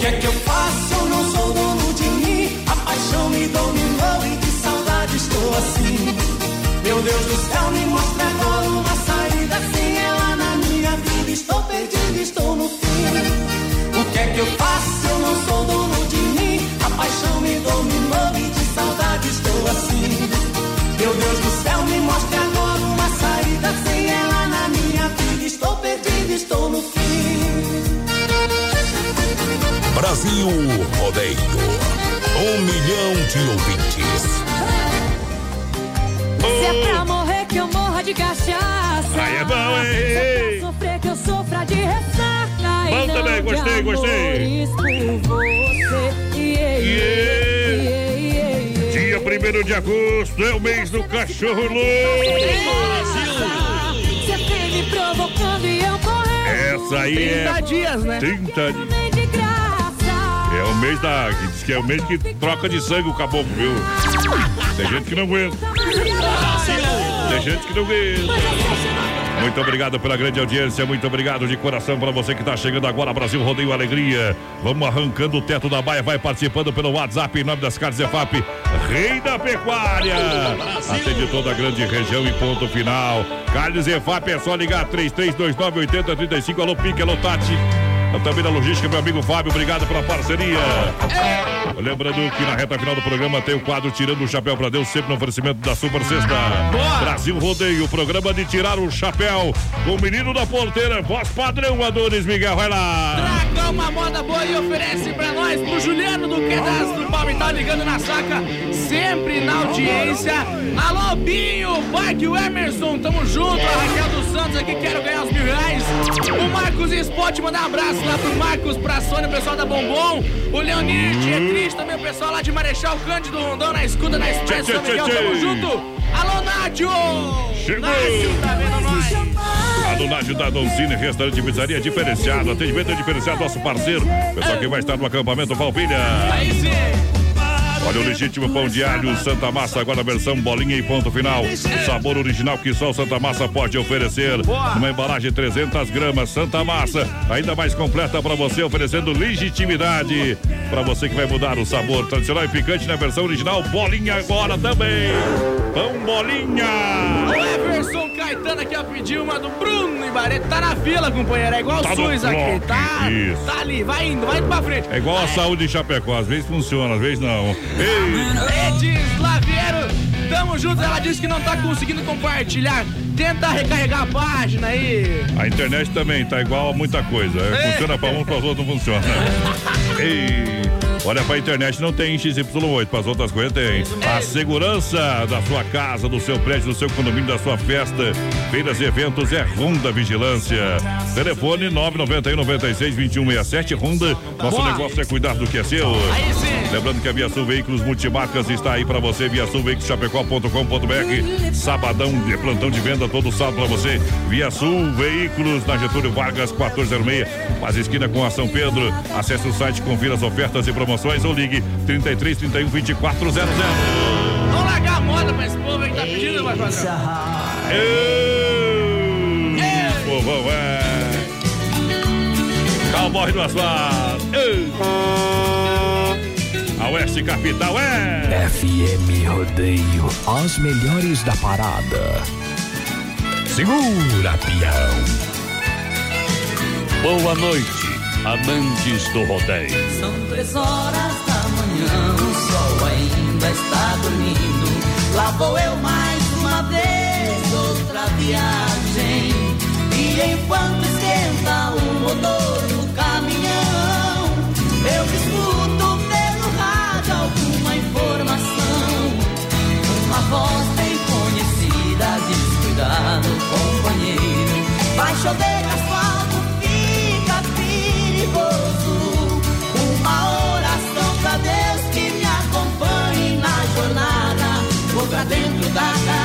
Que é que eu faço? Eu não sou dono de mim. A paixão me dominou e de saudade estou assim. Meu Deus do céu, me mostra Brasil Rodeio. Um milhão de ouvintes. Se é pra morrer que eu morra de cachaça. Aí é bom, hein? Se é pra sofrer que eu sofra de ressaca. Bom também, de gostei, gostei. Yeah, yeah, yeah. Dia 1 de agosto é o mês do cachorro louco. Você vem me provocando e eu correndo. Essa aí é. 30 dias, né? 30 dias. Mês da. Diz que é o mês que troca de sangue o caboclo, viu? Tem gente que não aguenta. Tem gente que não aguenta. Muito obrigado pela grande audiência, muito obrigado de coração para você que está chegando agora, Brasil Rodeio Alegria. Vamos arrancando o teto da baia, vai participando pelo WhatsApp em nome das Carnes EFAP, Rei da Pecuária. Atende toda a grande região e ponto final. Carnes EFAP é só ligar 3329 8035. Alô, Pique, alô, Tati. Também da logística, meu amigo Fábio, obrigado pela parceria. Lembrando que na reta final do programa tem o quadro Tirando o Chapéu para Deus, sempre no oferecimento da Super Sexta. Brasil Rodeio, programa de tirar o chapéu com o menino da porteira, voz padrão Adonis Miguel, vai lá. Traga uma moda boa e oferece pra nós, pro Juliano do Quedas do Palmital ligando na saca, sempre na audiência. Alô, Binho, Bike, o Emerson, tamo junto. A Raquel dos Aqui, quero ganhar os mil reais. O Marcos Spot, mandar um abraço lá pro Marcos, pra Sônia, o pessoal da Bombom. O Leonir Dietrich, também o pessoal lá de Marechal Cândido Rondão, na escuta, na Expresso, Tchê, São Miguel, tamo junto. Alô, Nádio! Chegou. Nádio, tá vendo nós? A do Nádio da Doncini, restaurante e pizzaria diferenciado, atendimento é diferenciado, nosso parceiro. Pessoal que vai estar no acampamento Palpilha. Aí sim! Olha o legítimo pão de alho Santa Massa, agora a versão bolinha e ponto final. O sabor original que só o Santa Massa pode oferecer. Uma embalagem 300 gramas, Santa Massa, ainda mais completa para você, oferecendo legitimidade. Para você que vai mudar o sabor tradicional e picante na versão original, bolinha agora também. Pão bolinha. O Everson Caetano aqui, ó, pediu uma do Bruno Ibarete. Tá na fila, companheiro. É igual Tá o SUS aqui. Tá, isso. tá ali, vai indo, vai indo pra frente. É igual a saúde em Chapecó, às vezes funciona, às vezes não. Ei, Edis Laviero, tamo juntos. Ela disse que não tá conseguindo compartilhar. Tenta recarregar a página aí. a internet também tá igual a muita coisa. É, Funciona para um, para os outros não funciona. Ei. Olha, pra internet não tem XY8, para as outras coisas tem. A segurança da sua casa, do seu prédio, do seu condomínio, da sua festa, feiras e eventos é Ronda Vigilância. Telefone 991 96 2167 Ronda. Nosso Boa. negócio é cuidar do que é seu. Aí sim. Lembrando que a Via Sul Veículos Multimarcas está aí para você, Via Sul Veículos Chapecó.com.br. Sabadão de plantão de venda todo sábado para você. Via Sul Veículos na Getúlio Vargas 1406, quase esquina com a São Pedro. Acesse o site, confira as ofertas e promoções ou ligue 33 31 2400. Vamos largar a moda pra esse povo aí que tá pedindo, vai fazer. Povão, é. Cowboy do asfalto. Oeste Capital é. FM Rodeio, as melhores da parada. Segura, peão. Boa noite, amantes do rodeio. São três horas da manhã, o sol ainda está dormindo. Lá vou eu mais uma vez, outra viagem. E enquanto esquenta o motor do caminhão, eu escuto voz bem conhecida diz: Cuidado, companheiro, vai chover asfalto, fica perigoso. Uma oração pra Deus que me acompanhe na jornada. Vou pra dentro da cabine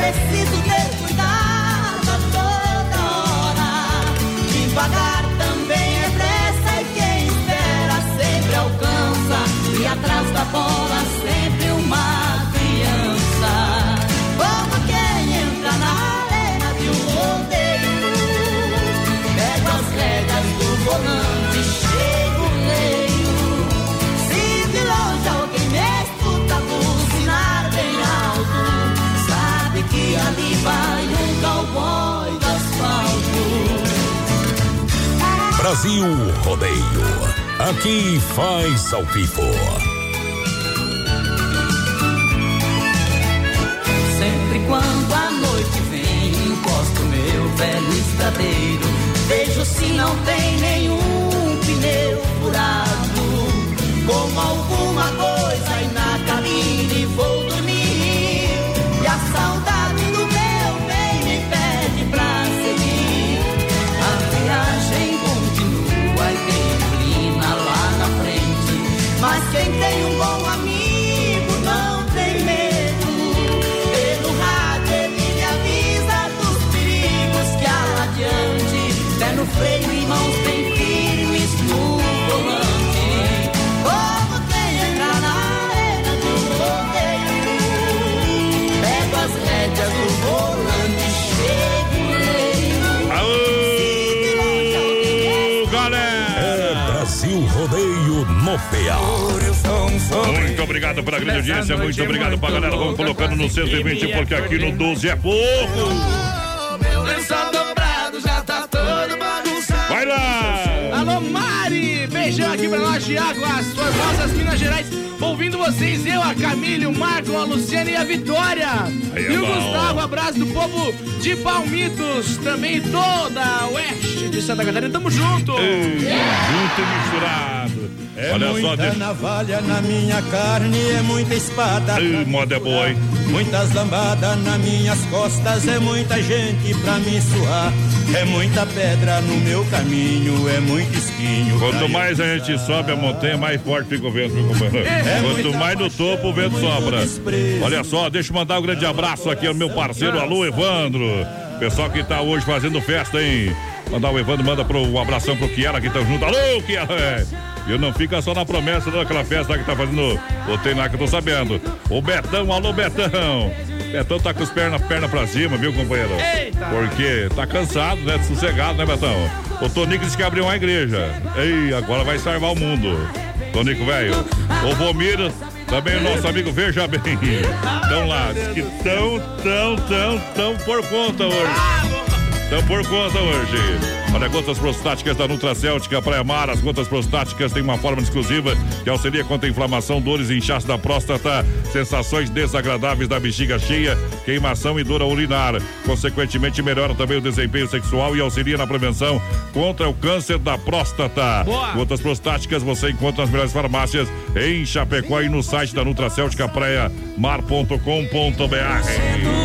preciso ter cuidado a toda hora. Devagar também é pressa e quem espera sempre alcança. E atrás da bola Brasil Rodeio. Aqui faz ao vivo. Sempre quando a noite vem, encosto meu velho estradeiro. Vejo se não tem nenhum pneu furado. Como alguma coisa Muito obrigado pela grande audiência, muito obrigado pra galera. Vamos colocando no 120, porque aqui no 12 é pouco. Meu lençol dobrado já tá todo bagunçado. Vai lá! Alô, Mari! Beijão aqui pra nós, Thiago, as famosas Minas Gerais. Ouvindo vocês, eu, a Camille, o Marco, a Luciana e a Vitória. Aí é e o bom. Gustavo, abraço do povo de Palmitos, também toda a oeste de Santa Catarina. Tamo junto! Junto e misturado. É Olha só, muita deixa. navalha na minha carne, é muita espada. Moda é boa, hein? Muitas lambadas nas minhas costas, é muita gente pra me suar. É muita pedra no meu caminho, é muito espinho. Quanto mais a gente sobe a montanha, mais forte fica o vento, meu companheiro. É Quanto mais no topo, o vento sobra. Olha só, deixa eu mandar um grande abraço aqui ao meu parceiro, alô, Evandro. Pessoal que tá hoje fazendo festa, hein? Mandar o Evandro, manda pro, um abração pro Kiara que tá junto. Alô, Kiara! É. E não fica só na promessa daquela festa que tá fazendo o tem lá que eu tô sabendo. O Betão, alô, Betão. Betão tá com as pernas perna pra cima, viu, companheiro? Eita! Porque tá cansado, né? Sossegado, né, Betão? O Tonico disse que abriu uma igreja. Ei, agora vai salvar o mundo. Tonico, velho. O Vomir, também o nosso amigo Veja Bem. Estão lá, diz que tão, tão, tão, tão por conta hoje. Estão por conta hoje. Olha, gotas prostáticas da Nutracêutica Praia Mar. As gotas prostáticas têm uma forma exclusiva que auxilia contra a inflamação, dores e inchaço da próstata, sensações desagradáveis da bexiga cheia, queimação e dor urinar. Consequentemente, melhora também o desempenho sexual e auxilia na prevenção contra o câncer da próstata. Boa. Gotas prostáticas você encontra nas melhores farmácias em Chapecó e no site da Nutracêutica Praia Mar.com.br.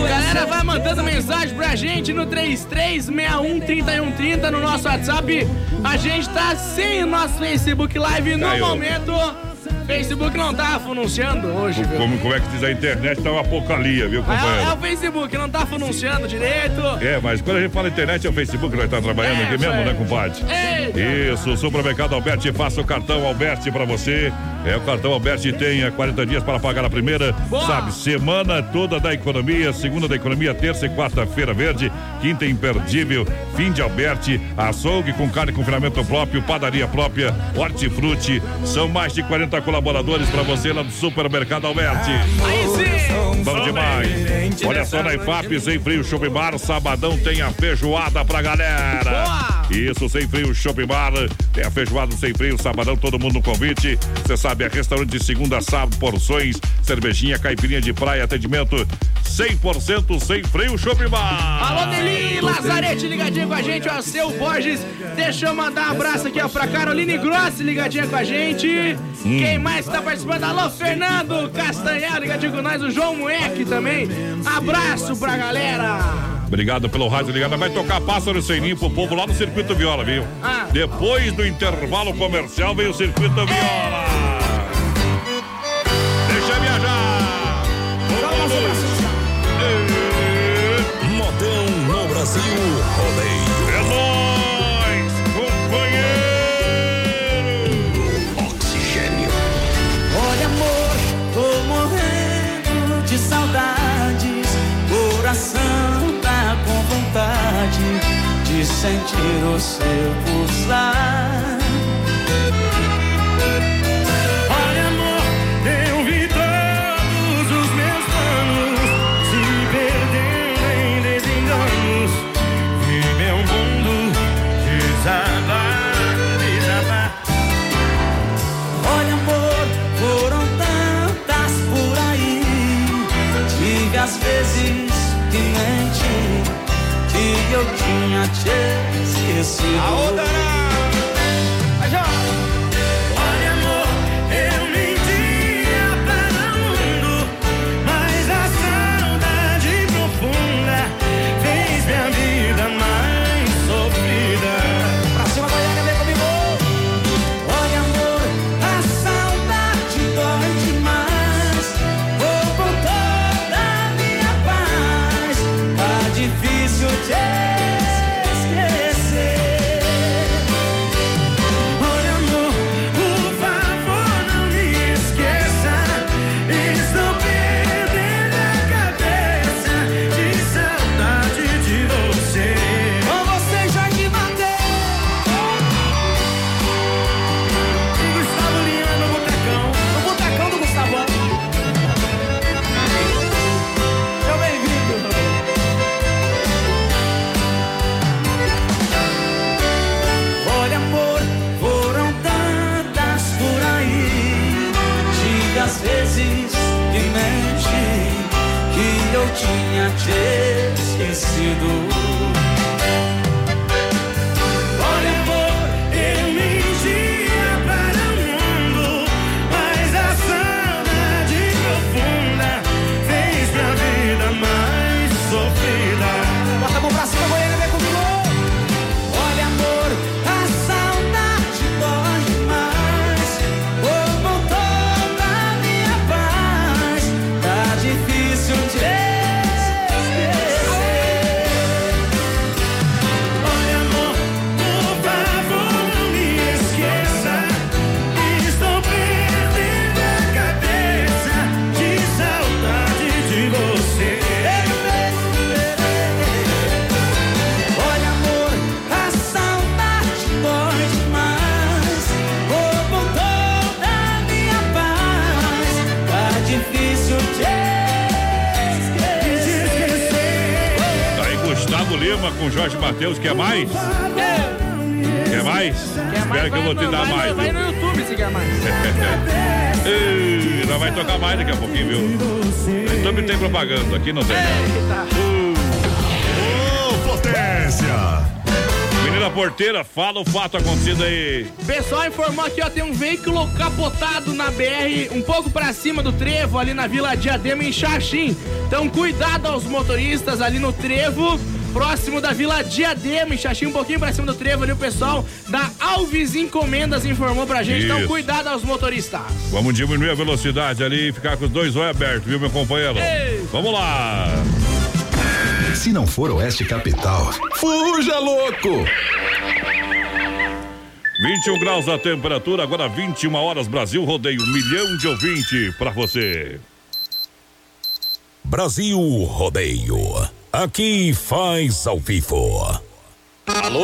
Galera, vai mandando mensagem pra gente no 33613130 no nosso WhatsApp. A gente tá sem nosso Facebook Live no Caiu. momento. Facebook não tá anunciando hoje, viu? Como, como é que diz a internet? Tá uma porcaria, viu, É, é companheiro? o Facebook, não tá anunciando direito. É, mas quando a gente fala internet, é o Facebook que nós estamos trabalhando É, aqui mesmo, aí. né, compadre? Eita. Isso, Supermercado Alberti, faça o cartão Alberti pra você. É, o cartão Alberti tem é, 40 dias para pagar a primeira. Boa. Sabe, semana toda da economia, segunda da economia, terça e quarta-feira verde, quinta imperdível, fim de Alberti, açougue com carne com confinamento próprio, padaria própria, hortifruti. São mais de 40 colaboradores para você lá do Supermercado Alberti. Aí sim! Bom demais. Olha só na IFAP, sem frio, Shopping Bar, sabadão tem a feijoada pra galera. Isso, sem frio, Shopping Bar, tem a feijoada sem frio, sabadão, todo mundo no convite. Você sabe, é restaurante de segunda a sábado, porções, cervejinha, caipirinha de praia, atendimento 100% sem frio, Shopping Bar. Alô, Deli Lazarete ligadinho com a gente, ó, seu Borges. Deixa eu mandar um abraço aqui, ó, pra Caroline Grossi ligadinha com a gente. Hum. Quem mais tá participando? Alô, Fernando Castanhal ligadinho com nós, o João Moeque também. Abraço pra galera. Obrigado pelo rádio ligado. Vai tocar pássaro sem ninho pro povo lá no Circuito Viola, viu? Ah. Depois do intervalo comercial vem o Circuito Viola. Deixa viajar. Brasil Rodeio. É nóis, vontade de sentir o seu pulsar. Que eu tinha te esquecido. Olha, Com Jorge Matheus, quer mais? Quer mais? Espera que eu vou te dar vai, mais. Vai viu? no YouTube se quer mais. Ei, Nós vai tocar mais daqui a pouquinho, viu? No YouTube tem propaganda, aqui não tem. Ô, potência! Menina porteira, fala o fato acontecido aí. O pessoal informou aqui, ó, tem um veículo capotado na BR, um pouco pra cima do trevo, ali na Vila Diadema, em Xaxim. Então, cuidado aos motoristas ali no trevo, próximo da Vila Diadema, em Xaxim, um pouquinho pra cima do trevo ali, o pessoal da Alves Encomendas informou pra gente. Então, Isso. cuidado aos motoristas. Vamos diminuir a velocidade ali e ficar com os dois olhos abertos, viu, meu companheiro? Vamos lá! Se não for Oeste Capital, fuja louco! 21 graus a temperatura, agora 21 horas, Brasil rodeio, um milhão de ouvinte pra você. Brasil Rodeio. Aqui faz ao vivo. Alô,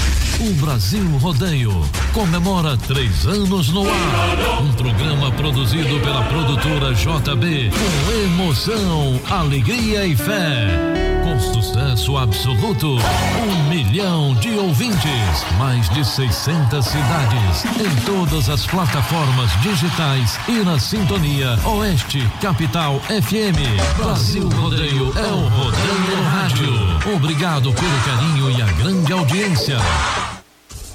O Brasil Rodeio comemora três anos no ar. Um programa produzido pela produtora JB com emoção, alegria e fé. Com sucesso absoluto, um milhão de ouvintes, mais de 600 cidades, em todas as plataformas digitais e na sintonia Oeste Capital FM. Brasil Rodeio é o Rodeio no Rádio. Obrigado pelo carinho e a grande audiência.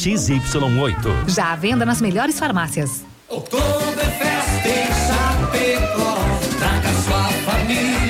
XY8. Já à venda nas melhores farmácias. Oktoberfest em Chapecó. Traga sua família,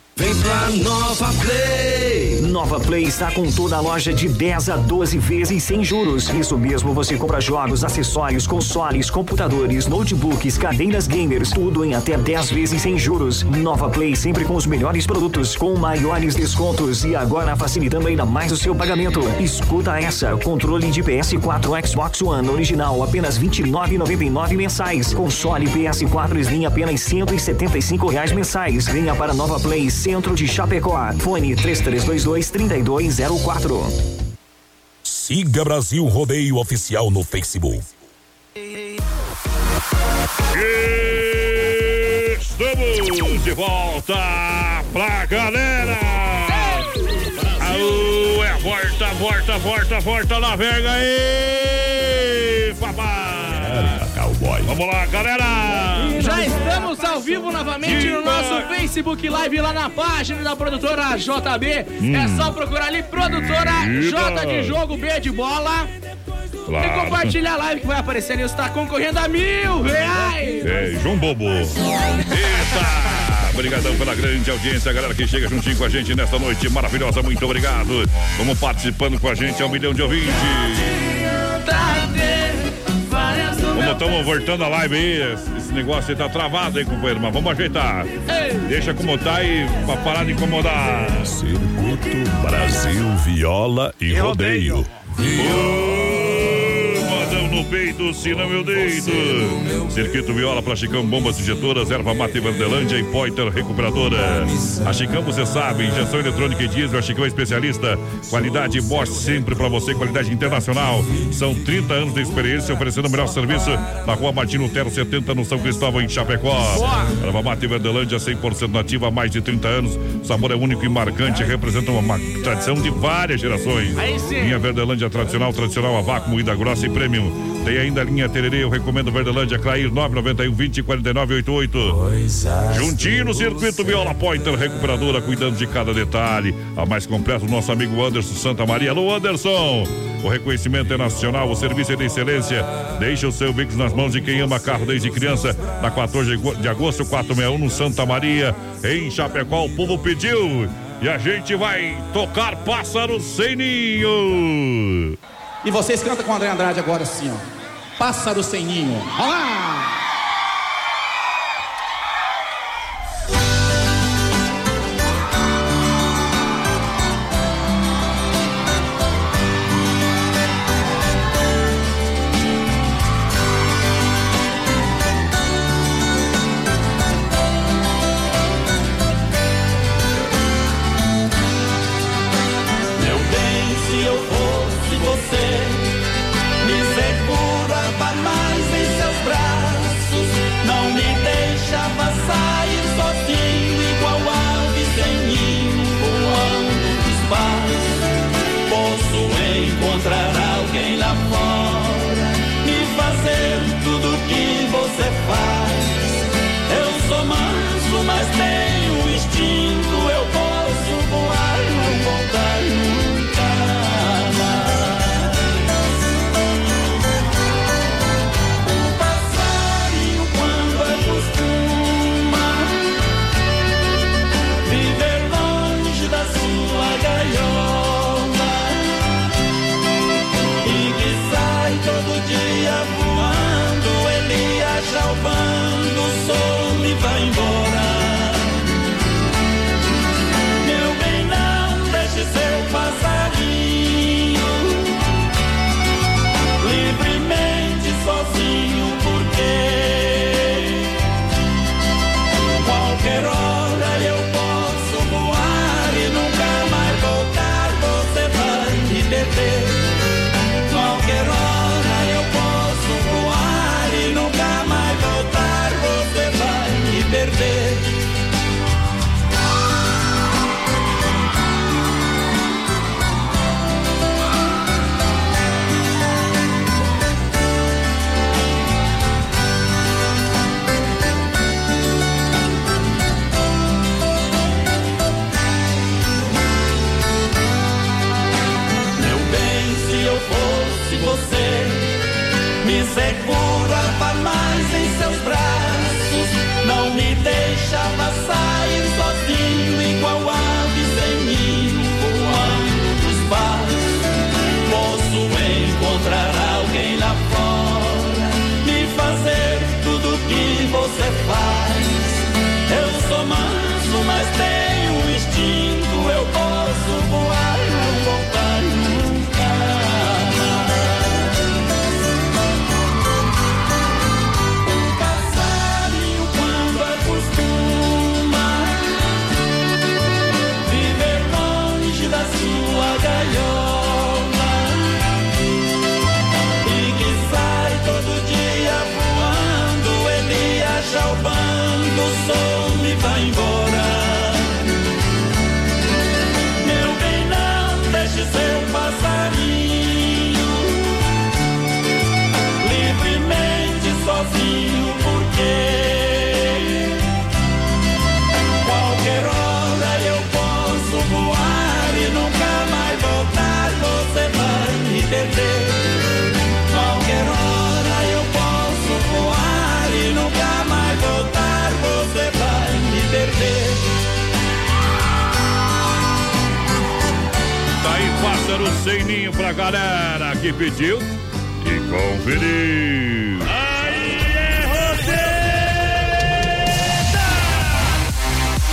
Vem pra Nova Play! Nova Play está com toda a loja de 10 a 12 vezes sem juros. Isso mesmo, você compra jogos, acessórios, consoles, computadores, notebooks, cadeiras gamers, tudo em até 10 vezes sem juros. Nova Play sempre com os melhores produtos, com maiores descontos e agora facilitando ainda mais o seu pagamento. Escuta essa: controle de PS4 Xbox One original apenas R$ 29,99 mensais. Console PS4 Slim apenas 175 reais mensais. Venha para Nova Play Centro de Chapecó. Fone 3322-3204. Siga Brasil Rodeio Oficial no Facebook. Estamos de volta pra galera! Aô, é volta, volta, volta, volta na verga aí, papai! Cowboy. Vamos lá, galera! Já estamos ao vivo novamente no nosso Facebook Live lá na página da produtora JB. Hum. É só procurar ali, produtora J de jogo, B de bola. Claro. E compartilhar a live que vai aparecer ali. Você está concorrendo a mil reais. É, João Bobo. Eita! Obrigadão pela grande audiência, galera que chega juntinho com a gente nesta noite maravilhosa. Muito obrigado. Vamos participando com a gente, é um milhão de ouvintes. Como estamos voltando a live aí, esse negócio aí tá travado aí, companheiro, mas vamos ajeitar. Deixa como tá e pra parar de incomodar. Circuito Brasil Viola e Rodeio. Modão no peito, sina meu deito. Circuito Viola, Plasticão, Bombas Injetoras, Erva Mate Verdelândia e Poiter Recuperadora. A Chicão, você sabe, injeção eletrônica e diesel, a Chicão é especialista. Qualidade Bosch sempre pra você, qualidade internacional. São 30 anos de experiência oferecendo o melhor serviço na rua Martino Lutero 70, no São Cristóvão, em Chapecó. Erva Mate Verdelândia, 100% nativa há mais de 30 anos. O sabor é único e marcante, representa uma tradição de várias gerações. Linha Verdelândia tradicional, tradicional a vácuo, moída grossa e premium. Tem ainda a linha Tererê, eu recomendo Verdelândia, Clair 991 20 49 88. Juntinho no circuito Viola Pointer Recuperadora, cuidando de cada detalhe. A mais completa, o nosso amigo Anderson Santa Maria. Alô, Anderson! O reconhecimento é nacional, o serviço é de excelência. Deixa o seu Vix nas mãos de quem ama carro desde criança. Na 14 de agosto, 461, no Santa Maria, em Chapecó. O povo pediu e a gente vai tocar Pássaro Sem Ninho. E vocês cantam com o André Andrade agora assim, ó. Pássaro sem ninho. Olá! E sem ninho pra galera que pediu e conferiu.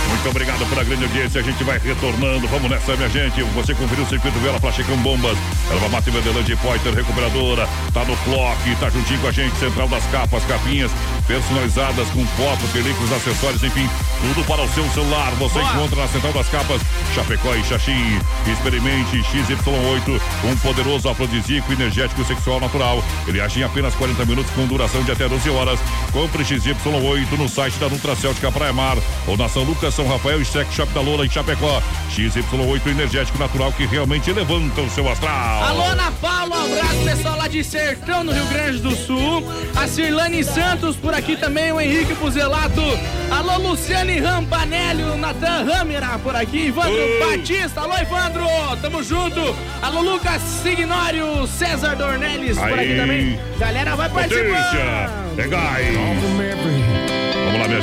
Muito obrigado pela grande audiência. A gente vai retornando. Vamos nessa, minha gente. Você conferiu o circuito Vela Plasticão Bombas. Erva Mate Verdelândia e Poiter Recuperadora. Tá no Clock, tá juntinho com a gente. Central das capas, capinhas personalizadas com foto, películas, acessórios, enfim, tudo para o seu celular. Você encontra na Central das Capas, Chapecó e Xaxim. Experimente XY8, um poderoso afrodisíaco energético sexual natural. Ele age em apenas 40 minutos com duração de até 12 horas. Compre XY8 no site da Nutracêutica Praia Mar ou na São Lucas, São Rafael e Sex Shop da Lola em Chapecó. XY8 energético natural que realmente levanta o seu astral. Alô, Ana Paula, um abraço pessoal lá de Sertão, no Rio Grande do Sul. A Cirlane Santos por aqui também, o Henrique Puzelato. Alô, Luciane Rampanelli, o Natan Ramera por aqui. Ivandro Oi. Batista, alô, Ivandro, tamo junto. Alô, Lucas Signório, César Dornelles por aqui Aí. também. Galera, vai participando. Pegai.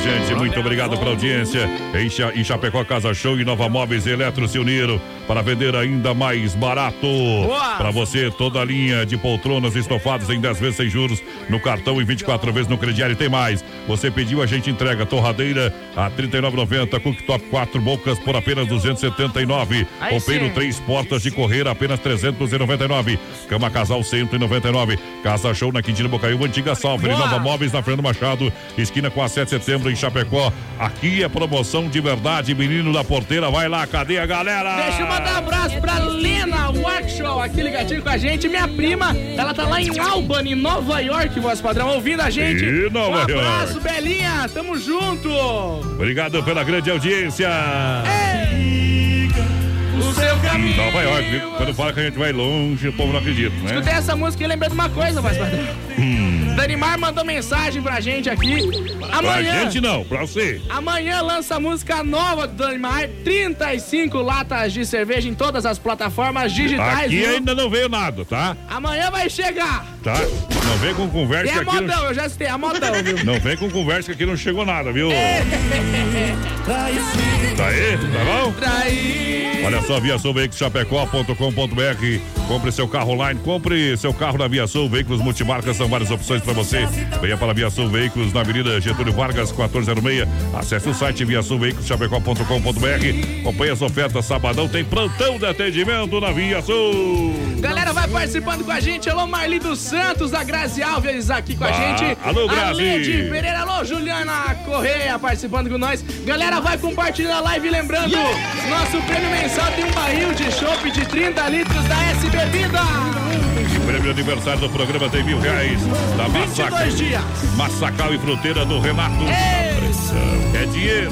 Minha gente. Muito obrigado pela audiência. Em, Cha- em Chapecó, Casa Show e Nova Móveis e Eletro se uniram para vender ainda mais barato. Para você, toda a linha de poltronas e estofados em 10 vezes sem juros no cartão e 24 vezes no crediário. E tem mais. Você pediu, a gente entrega. Torradeira a R$ 39,90. Cooktop 4 bocas por apenas 279. Aí Roupeiro sim. 3 portas de correr apenas 399. Cama Casal 199. Casa Show na Quintina Bocaiúva, Antiga Salve. Nova Móveis na Fernando Machado, esquina com a 7 de setembro em Chapecó. Aqui é promoção de verdade, menino da porteira. Vai lá, cadê a galera? Deixa eu mandar um abraço pra Lena Workshop, aqui ligadinho com a gente. Minha prima, ela tá lá em Albany, Nova York, voz padrão, ouvindo a gente. E Nova um abraço, York. Belinha, tamo junto. Obrigado pela grande audiência. O seu caminho. Nova York, viu? Quando fala que a gente vai longe, o povo não acredita, né? Escutei essa música e lembrei de uma coisa, voz padrão. Hum. Danimar mandou mensagem pra gente aqui. Pra Amanhã. gente não, pra você. Amanhã lança a música nova do Danimar, 35 latas de cerveja em todas as plataformas digitais. Aqui viu? ainda não veio nada, tá? Amanhã vai chegar. Tá? Não vem com conversa aqui modão, não... eu já citei a modão, viu? Não vem com conversa que aqui não chegou nada, viu? É. Tá aí, tá bom? Traí. Olha só, viaçãoveiculoschapecó.com.br. Compre seu carro online, compre seu carro na Viação Veículos Multimarcas, são várias opções para você. Venha para a Viação Veículos na Avenida Getúlio Vargas, 1406. Acesse o site viaçãoveiculoschapecó.com.br. Acompanhe as ofertas, sabadão tem plantão de atendimento na Viação. Galera, vai participando com a gente. Alô, Marli dos Santos, a Grazi Alves aqui com a Ah, gente. alô, Grazi. A Lede Pereira, alô, Juliana Correia participando com nós. Galera, vai compartilhando a live. Lembrando, nosso prêmio mensal tem um barril de chopp de 30 litros da S Bebida. E o prêmio aniversário do programa tem mil reais. Da Massaca. 22 dias. Massacal e Fruteira do Renato. É dinheiro.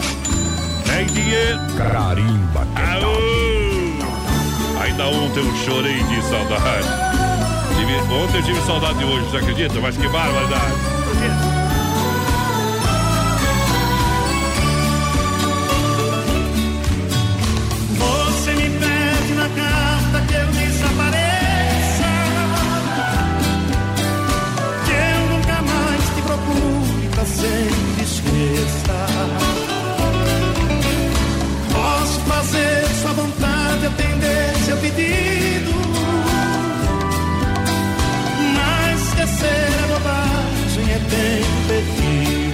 É dinheiro. Carimba. Aô! Ainda ontem eu chorei de saudade. Ontem eu tive saudade de hoje, você acredita? Mas que barbaridade. Você me pede na carta que eu desapareça. Que eu nunca mais te procure pra sempre esqueça. Posso fazer sua vontade, atender seu pedido. Esquecer é bobagem, é tempo perdido.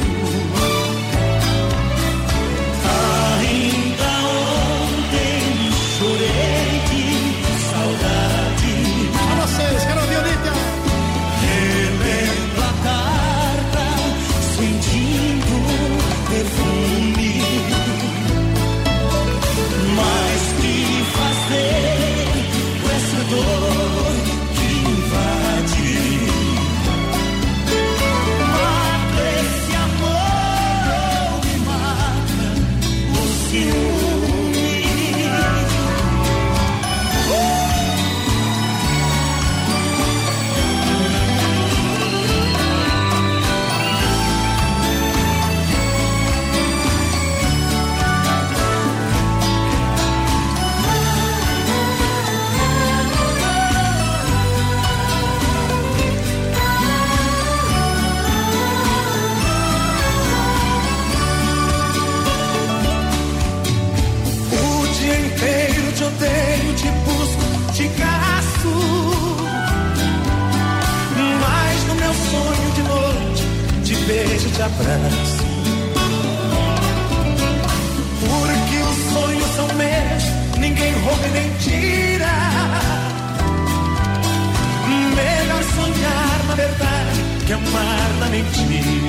Te abraço. Porque os sonhos são meus, ninguém rouba e nem tira. Melhor sonhar na verdade que amar na mentira.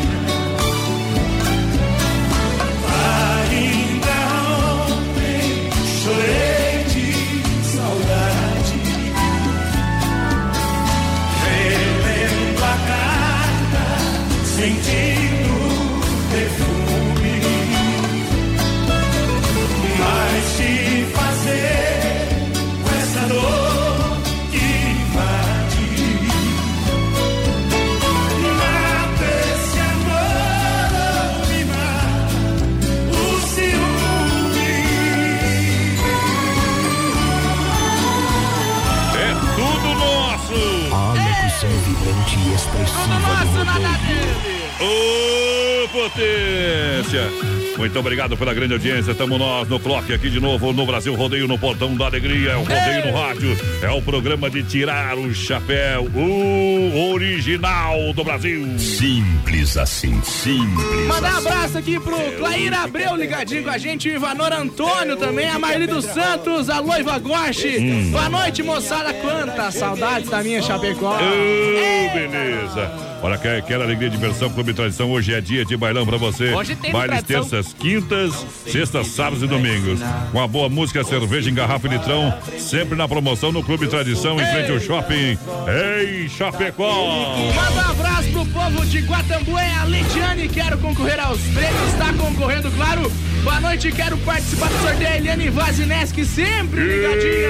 Potência! Muito obrigado pela grande audiência. Estamos nós no Clock aqui de novo no Brasil Rodeio no Portão da Alegria. É o Rodeio no Rádio. É o programa de tirar o chapéu. O original do Brasil. Simples assim, simples. Mandar um abraço aqui pro Clair Abreu ligadinho com a gente, o Ivanor Antônio também, a Marli dos Santos, a Loiva Goshi. Hum. Boa noite, moçada. Quantas saudades da minha Chapecó. Ô, beleza. Olha, quer, aquela alegria de diversão, Clube Tradição. Hoje é dia de bailão pra você. Hoje tem Bailes tradição. terças, quintas, sextas, sábados e domingos. Com a boa música, cerveja em garrafa e litrão. Sempre na promoção no Clube Tradição, em frente ao shopping. Ei, Chapecó! Manda um abraço pro povo de Guatambué, a Lidiane, quero concorrer aos prêmios, está concorrendo, claro. Boa noite, quero participar do sorteio, Eliane Vazineski, sempre ligadinha.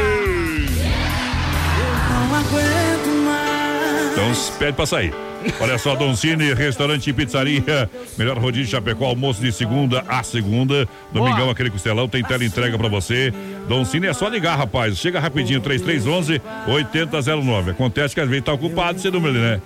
Não aguento mais. Então pede pra sair. Olha só, Don Cine, restaurante e pizzaria. Melhor rodízio de Chapecó, almoço de segunda a segunda. Domingão, aquele costelão, tem tela entrega pra você. Don Cine é só ligar, rapaz. Chega rapidinho, 3311-8009. Acontece que às vezes tá ocupado esse número, né?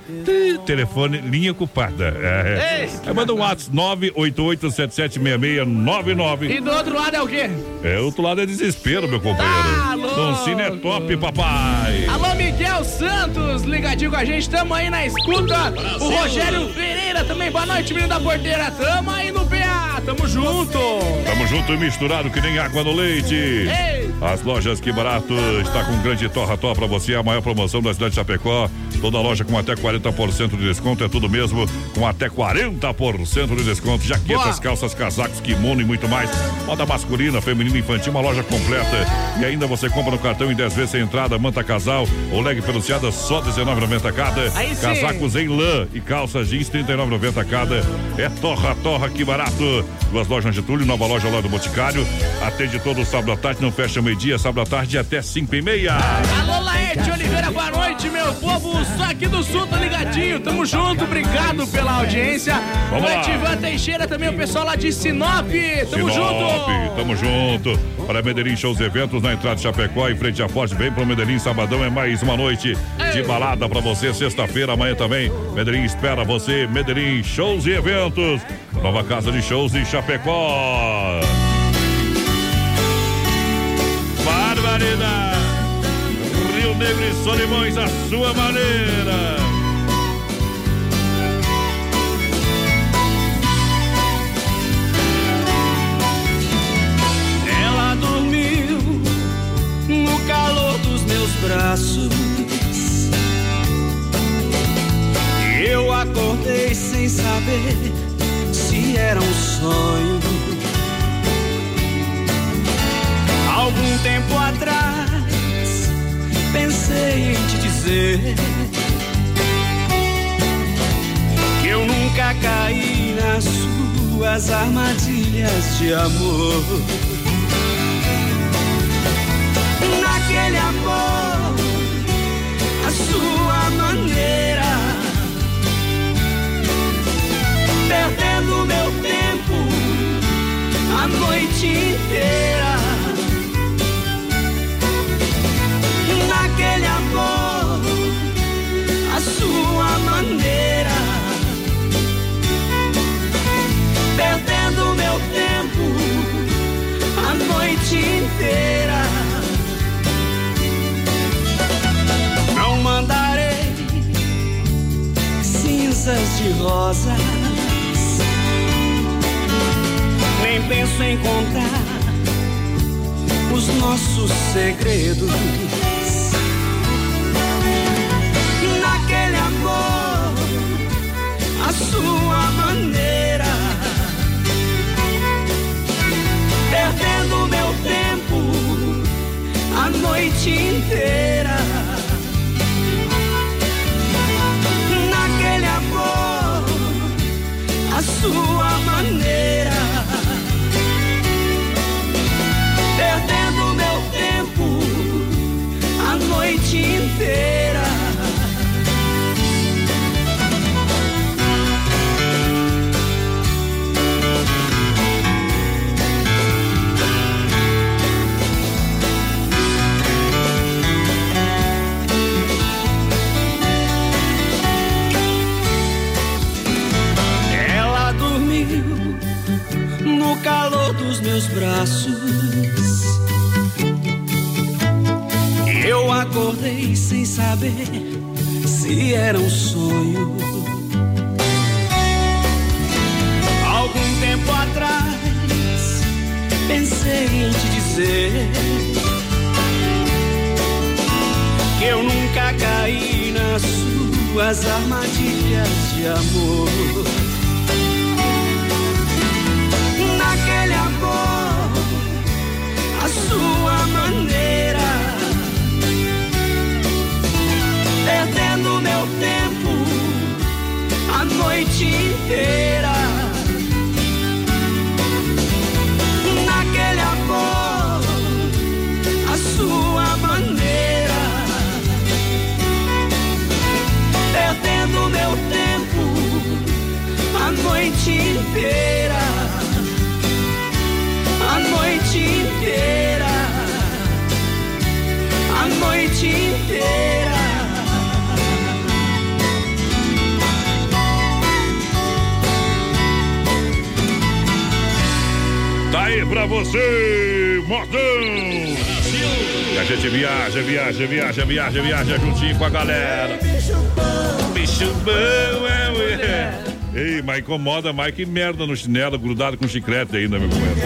Telefone, linha ocupada. É. Aí manda um WhatsApp 988-776699. E do outro lado é o quê? É, outro lado é desespero, meu companheiro. Tá Don Cine é top, papai. Alô, Miguel Santos, ligadinho com a gente, tamo aí na escuta. O Rogério Pereira também, boa noite, menino da porteira. Tamo aí no PA, tamo junto. Tamo junto e misturado que nem água no leite. Ei. As lojas Que Barato está com um grande torra-torra pra você, a maior promoção da cidade de Chapecó. Toda loja com até 40% de desconto, é tudo mesmo, com até 40% de desconto. Jaquetas, calças, casacos, kimono e muito mais. Moda masculina, feminina, infantil, uma loja completa. E ainda você compra no cartão em 10 vezes sem entrada, manta casal ou leg peluciada só R$19,90 cada. Aí sim. Casacos em lã e calças jeans R$39,90 cada. É torra, torra, que barato. Duas lojas de Túlio, nova loja lá do Boticário. Atende todo sábado à tarde, não fecha meio-dia, sábado à tarde até 5 e meia. Alô, Laerte Oliveira, boa noite, meu povo. Só aqui do Sul, tá ligadinho. Tamo junto, obrigado pela audiência. Vamos. Edivan Teixeira também, o pessoal lá de Sinop. Tamo Sinop, junto. Tamo junto. Para Medellín Shows Eventos na entrada de Chapecó, em frente à Forte. Vem pro Medellín, sabadão é mais uma noite de balada pra você. Sexta-feira, amanhã também. Medellín espera você. Medellín Shows e Eventos. Nova casa de shows em Chapecó. Barbaridade. Negro e Solimões, a sua maneira. Ela dormiu no calor dos meus braços. Eu acordei sem saber se era um sonho. Em te dizer que eu nunca caí nas suas armadilhas de amor. Naquele amor, a sua maneira, perdendo meu tempo a noite inteira. Inteira. Não mandarei cinzas de rosas, nem penso em contar os nossos segredos. Naquele amor, a sua maneira, noite inteira. Naquele amor, a meus braços. E eu acordei sem saber se era um sonho. Algum tempo atrás pensei em te dizer que eu nunca caí nas suas armadilhas de amor. Noite inteira. Naquele amor, a sua maneira, perdendo meu tempo noite inteira, a noite inteira, a noite inteira. Aí pra você, modão! E a gente viaja, viaja, viaja, viaja, viaja juntinho com a galera. Bicho bom, é, mulher. Ei, mas incomoda mais que merda no chinelo, grudado com chiclete ainda, meu comendo.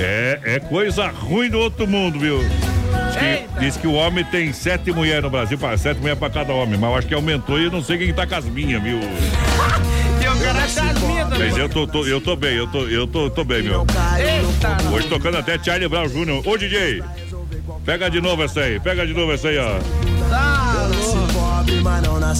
É, é coisa ruim do outro mundo, viu? Diz que, diz que o homem tem sete mulheres no Brasil, pá, sete mulheres pra cada homem, mas eu acho que aumentou e eu não sei quem tá com as minhas, viu? Um cara das minhas. Mas eu tô, tô- eu tô bem, eu tô, eu tô, tô bem, meu. Eita, Hoje tocando até Charlie Brown Jr. Ô, DJ, pega de novo essa aí, pega de novo essa aí, ó. tá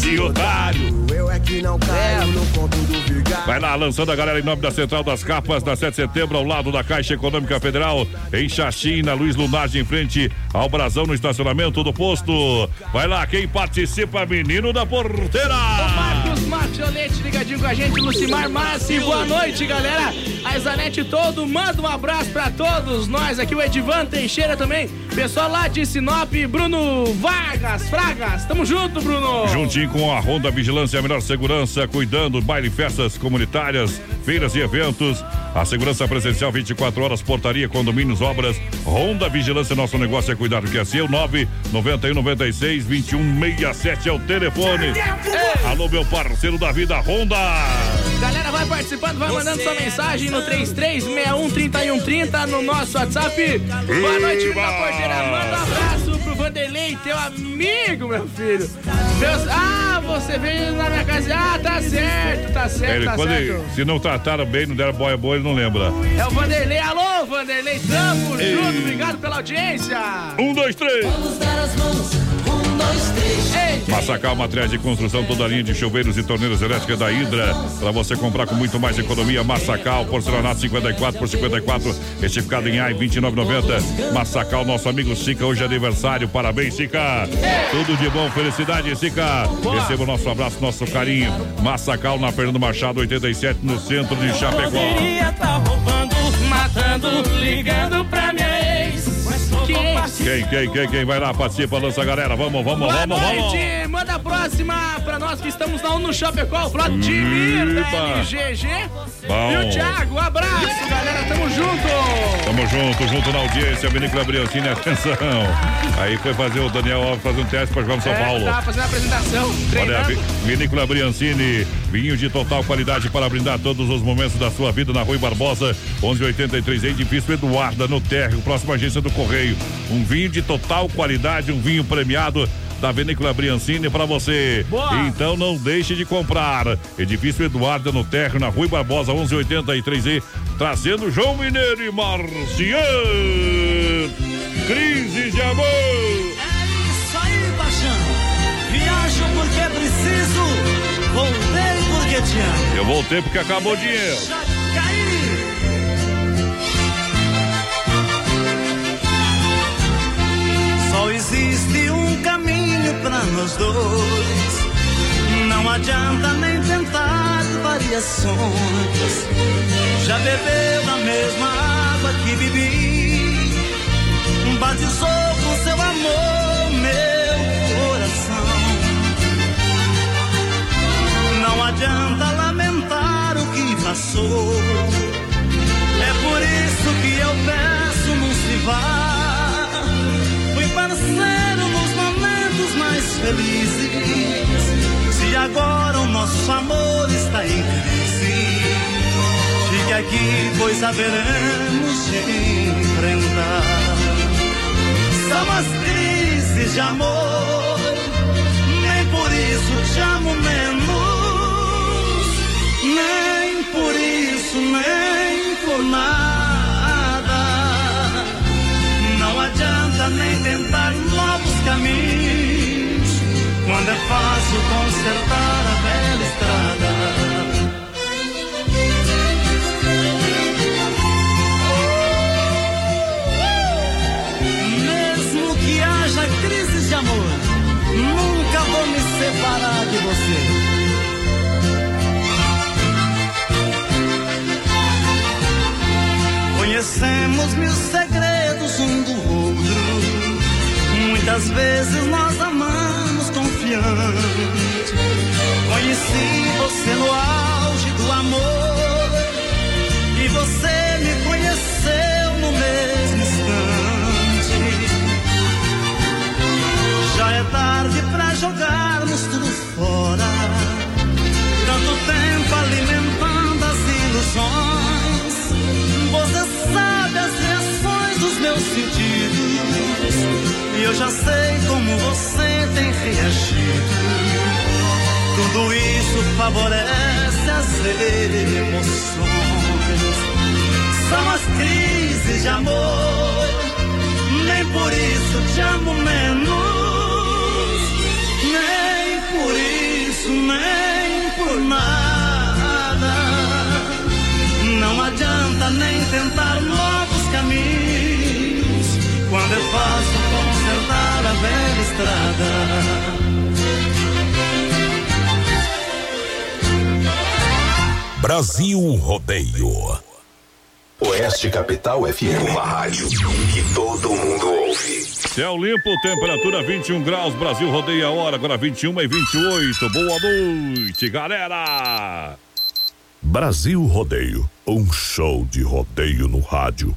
Que otário. Eu é que não caio no conto do vigário. Vai lá, lançando a galera em nome da Central das Capas, na 7 de setembro, ao lado da Caixa Econômica Federal, em Xaxim, na Luiz Lunardi, em frente ao Brasão, no estacionamento do posto. Vai lá, quem participa, menino da porteira. Marcos Marciolete ligadinho com a gente, Lucimar Massi, boa noite, galera. A Isanete todo, manda um abraço pra todos nós aqui, o Edivan Teixeira também, pessoal lá de Sinop, Bruno Vargas, Fragas, tamo junto, Bruno. Juntinho com a Ronda Vigilância, a melhor segurança, cuidando, baile, festas comunitárias, feiras e eventos. A segurança presencial 24 horas, portaria, condomínios, obras. Ronda Vigilância, nosso negócio é cuidar do que é seu. 991 96 2167 é o telefone. Alô, meu parceiro da vida, Honda. Galera, vai participando, vai mandando sua mensagem no 33613130 no nosso WhatsApp. Boa noite, da porteira. Manda um abraço Vanderlei, teu amigo, meu filho. Meus... Ah, você veio na minha casa. Ah, tá certo, tá certo, Ele, tá quando certo. ele- se não trataram bem, não deram boia boa, ele não lembra. É o Vanderlei. Alô, Vanderlei, tamo Ei. junto. Obrigado pela audiência. Um, dois, três. Vamos dar as mãos. Um, dois, três. Ei. Massacal Materiais de Construção, toda a linha de chuveiros e torneiras elétricas da Hidra. Para você comprar com muito mais economia. Massacal, porcelanato 54 por 54, retificado em AI 29,90. Massacal, nosso amigo Sica, hoje é aniversário. Parabéns, Sica. Tudo de bom, felicidade, Sica. Receba o nosso abraço, nosso carinho. Massacal na Fernando Machado, 87, no centro de Chapecó. Tá roubando, matando, ligando pra minha. Com Quem, quem, quem, quem vai lá, participa, lança a galera. Vamos, vamos, Boa vamos, vamos. noite, manda a próxima pra nós que estamos lá no Chapecó, o Vladimir da Epa. LGG. Bom. E o Thiago, um abraço, galera, tamo junto. Tamo junto, junto na audiência, Vinícola Briancini, atenção. Aí foi fazer o Daniel Alves fazer um teste para jogar no São É, Paulo. Tava fazendo a apresentação, Olha, treinando. Vi- Vinícola Briancini, vinho de total qualidade para brindar todos os momentos da sua vida na Rui Barbosa, 1183, edifício Eduarda, no térreo, próxima agência do Correio. Um vinho de total qualidade, um vinho premiado da Vinícola Briancini para você. Boa. Então não deixe de comprar. Edifício Eduarda, no térreo, na Rui Barbosa, 1183, trazendo João Mineiro e Marciano. Crise de amor. Isso aí, paixão. Viajo porque é preciso, voltei porque te amo. Eu voltei porque acabou o dinheiro. Só existe um caminho pra nós dois. Não adianta nem tentar variações. Já bebeu da mesma água que bebi. Batizou com seu amor meu coração. Não adianta lamentar o que passou. É por isso que eu peço, não se vá. Felizes. Se agora o nosso amor está em crise, fique aqui, pois saberemos enfrentar. São as crises de amor, nem por isso te amo menos, nem por isso, nem por nada. Temos mil segredos um do outro. Muitas vezes nós amamos confiante. Conheci você no auge do amor e você me conheceu no mesmo instante. Já é tarde pra jogarmos tudo fora. Tanto tempo alimentando meus sentidos. E eu já sei como você tem reagido. Tudo isso favorece as emoções. São as crises de amor. Nem por isso te amo menos. Nem por isso, nem estrada. Brasil Rodeio. Oeste Capital FM, uma rádio que todo mundo ouve. Céu limpo, temperatura 21 graus, Brasil rodeia a hora, agora 21 e 28. Boa noite, galera! Brasil Rodeio, um show de rodeio no rádio.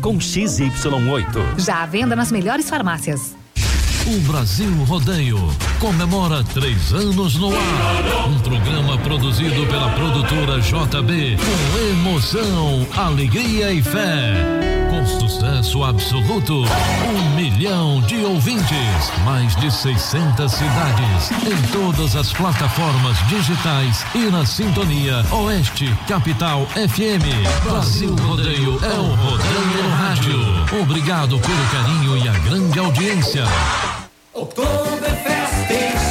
com XY8. Já à venda nas melhores farmácias. O Brasil Rodeio comemora três anos no ar. Um programa produzido pela produtora JB com emoção, alegria e fé. Sucesso absoluto, um milhão de ouvintes, mais de 600 cidades, em todas as plataformas digitais e na sintonia Oeste Capital FM. Brasil Rodeio é o Rodeio no Rádio. Obrigado pelo carinho e a grande audiência. Oktoberfest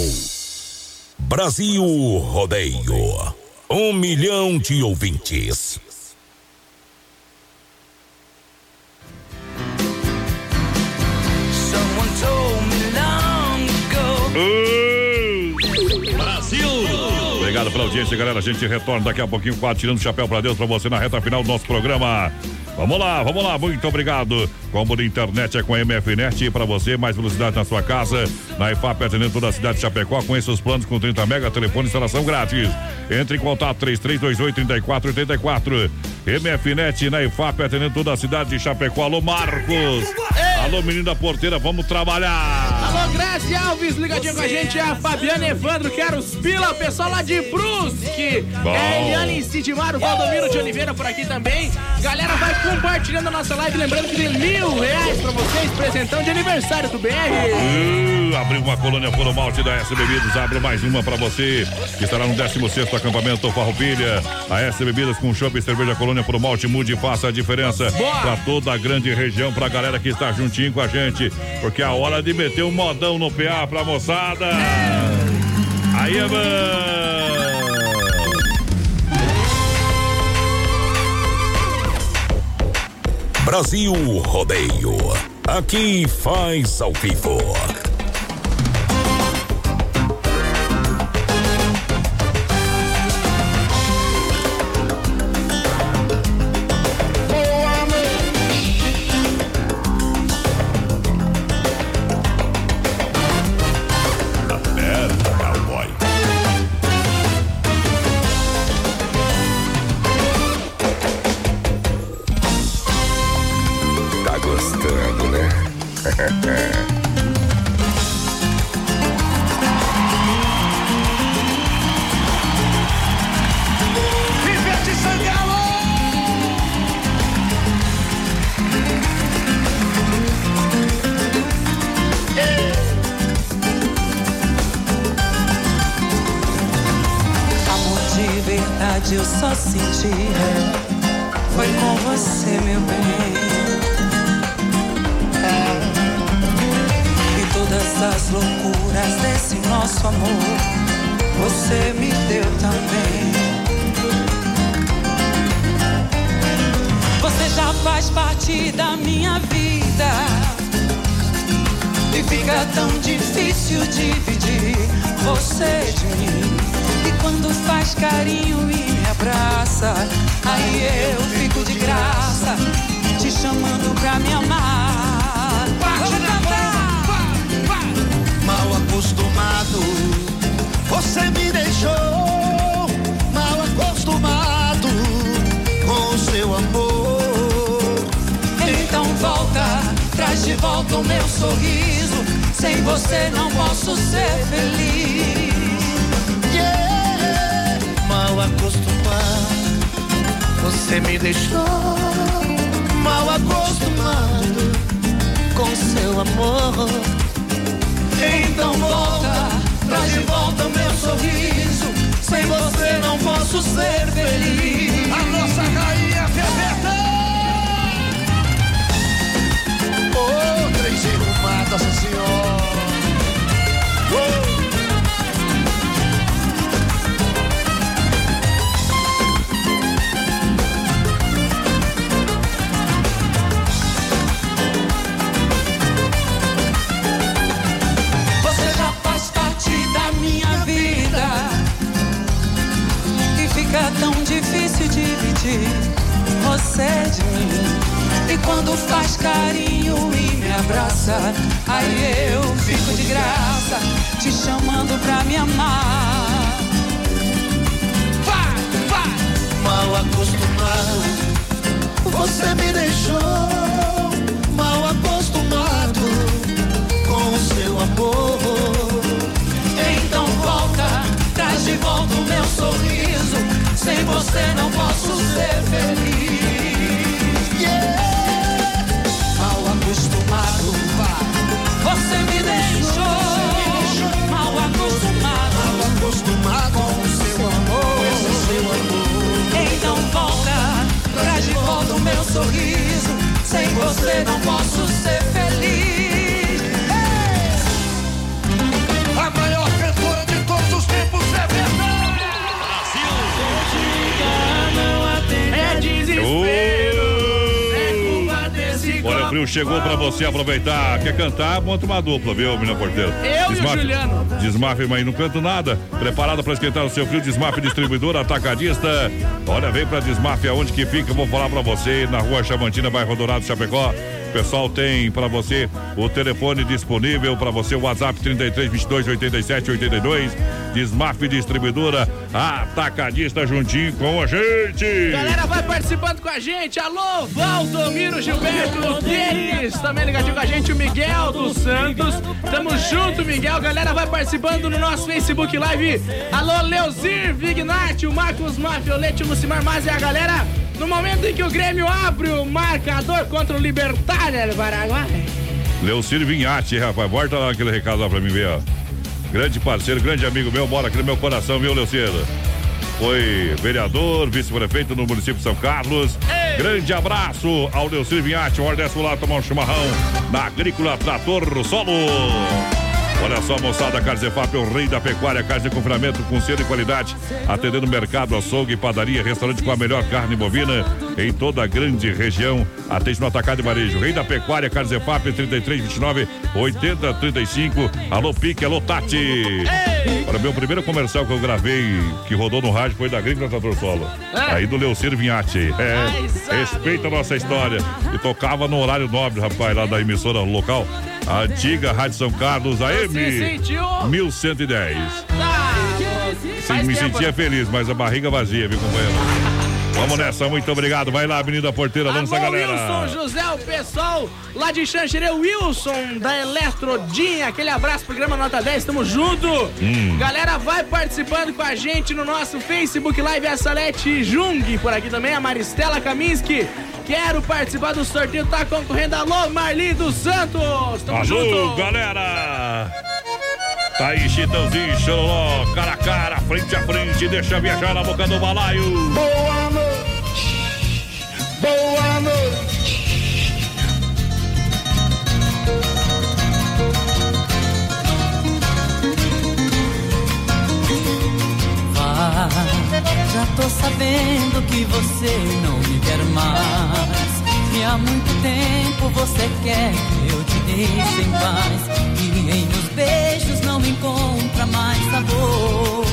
Brasil Rodeio. Um milhão de ouvintes. Obrigado pela audiência, galera. A gente retorna daqui a pouquinho, quatro, tirando o chapéu pra Deus pra você na reta final do nosso programa. Vamos lá, vamos lá, muito obrigado. Combo de internet é com a MFNet para você, mais velocidade na sua casa. Na IFAP atendendo toda a cidade de Chapecó, conheça os planos com 30 mega, telefone instalação grátis. Entre em contato 3328-3484. MFNet na IFAP atendendo toda a cidade de Chapecó. Alô, Marcos. Alô, menino da porteira, vamos trabalhar. Alô, Grazi Alves, ligadinho com a gente. A Fabiana Evandro, quero os pila, o pessoal lá de Brusque. Bom. É Eliane Sidmar, o Valdomiro de Oliveira por aqui também. Galera, vai compartilhando a nossa live. Lembrando que tem mil reais pra vocês, presentão de aniversário do BR. Uh, abriu uma colônia Puro Malte da S Bebidas, abre mais uma pra você, que estará no 16º acampamento Farroupilha. A S Bebidas com chopp e cerveja Colônia Puro Malte, mude e faça a diferença pra toda a grande região, pra galera que está juntinho com a gente, porque é a hora de meter um modão no PA pra moçada. Aí é bom. Brasil Rodeio. Aqui faz ao vivo. Faz carinho e me abraça, aí eu fico de graça, te chamando pra me amar. Vamos cantar! Mal acostumado, você me deixou. Mal acostumado com o seu amor. Então volta, traz de volta o meu sorriso. Sem você não posso ser feliz. Você me deixou. Mal acostumado com seu amor. Então volta, traz de volta meu sorriso. Sem você não posso ser feliz. A nossa rainha Bebeta! Ô, três arrumada, nossa senhora! Uh! Você de mim E quando faz carinho e me abraça Aí eu fico de graça Te chamando pra me amar Vai, vai! Mal acostumado, você me deixou. Mal acostumado com o seu amor. Então volta, traz de volta o Sem você não posso ser feliz Yeah. Mal acostumado, você me deixou. Mal acostumado, acostumado com o seu amor. seu amor. Então volta, traz de volta o meu sorriso. Sem você não posso ser frio chegou pra você aproveitar. Quer cantar? Monta uma dupla, viu, menina porteira? Eu e o Juliano. Desmafe, mas não canto nada. Preparado pra esquentar o seu frio, Desmafe Distribuidor Atacadista. Olha, vem pra Desmafe, aonde que fica? Vou falar pra você, na rua Chamantina, bairro Dourado, Chapecó. O pessoal tem para você o telefone disponível para você, o WhatsApp 33 22 87 82. Desmaf Distribuidora Atacadista juntinho com a gente. Galera, vai participando com a gente. Alô, Valdomiro Gilberto Denis. Também ligadinho com a gente, o Miguel dos Santos. Tamo junto, Miguel. Galera, vai participando no nosso Facebook Live. Alô, Leozir Vignati, o Marcos Mafiolete, o Lucimar Mas e a galera. No momento em que o Grêmio abre o marcador contra o Libertário do Paraguai. Leocírio Vinhati, rapaz. Volta lá aquele recado lá pra mim ver, ó. Grande parceiro, grande amigo meu, mora aqui no meu coração, viu, Leocírio? Foi vereador, vice-prefeito no município de São Carlos. Ei. Grande abraço ao Leocírio Vinhati. Hora dessa lá tomar um chimarrão na Agrícola Trator Solo. Olha só, moçada, Carne Zefap é o rei da pecuária, carne de confinamento com selo e qualidade, atendendo mercado, açougue, padaria, restaurante com a melhor carne bovina em toda a grande região. Atende no atacado e varejo. Rei da pecuária, Carne Zefap, 33, 29, 80, 35. Alô, Pique, alô, Tati. Olha, meu primeiro comercial que eu gravei, que rodou no rádio, foi da Agrícola Trator Solo. É. Aí do Leucir Vinhati. É, respeita a nossa história. E tocava no horário nobre, rapaz, lá da emissora local. A antiga Rádio São Carlos, AM 1110. Tá, Sim, me sentia feliz, mas a barriga vazia, viu, companheiro? Vamos nessa, muito obrigado. Vai lá, Avenida Porteira, lança a galera. Wilson José, o pessoal lá de Xanxerê, Wilson da Eletrodinha. Aquele abraço, programa Nota 10, tamo junto. Hum. Galera, vai participando com a gente no nosso Facebook Live, a Salete Jung, por aqui também, a Maristela Kaminski. Quero participar do sorteio, tá concorrendo. Alô, Marli dos Santos. Tamo Alô, junto. galera. Tá aí, Chitãozinho, Chororó, cara a cara, frente a frente, deixa viajar na boca do balaio. Boa noite. Boa noite. Vai, já tô sabendo que você não me quer mais. E há muito tempo você quer que eu te deixe em paz. E em meus beijos não encontra mais sabor.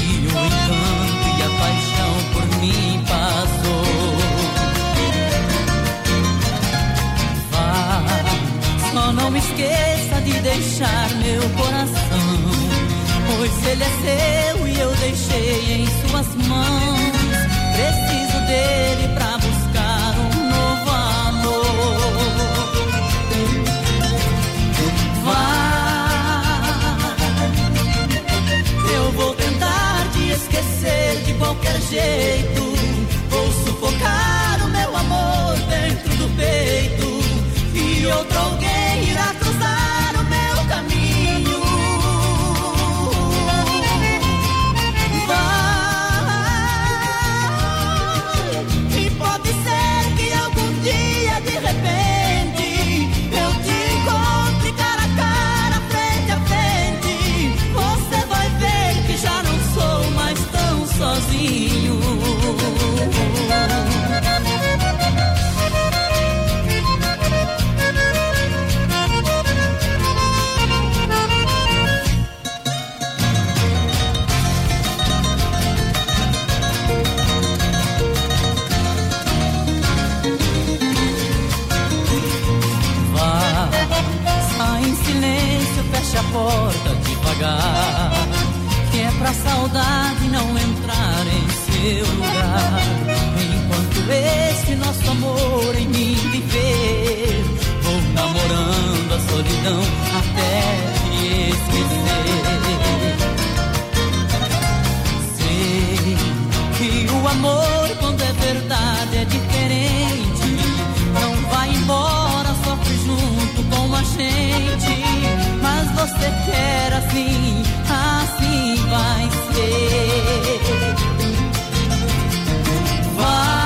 E o encanto e a paixão por mim passou. Vai, só não esqueça de deixar meu coração. Pois ele é seu e eu deixei em suas mãos. Preciso dele pra buscar um novo amor. Vai, eu vou tentar te esquecer de qualquer jeito. Vou sufocar o meu amor dentro do peito. E outro alguém irá Que é pra saudade não entrar em seu lugar. Enquanto esse nosso amor em mim viver, vou namorando a solidão até te esquecer. Sei que o amor, quando é verdade, é diferente. Não vai embora, sofre junto com a gente. Você quer assim, assim vai ser. Vai,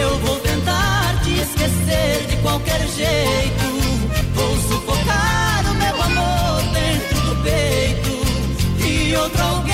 eu vou tentar te esquecer de qualquer jeito. Vou sufocar o meu amor dentro do peito. E outro alguém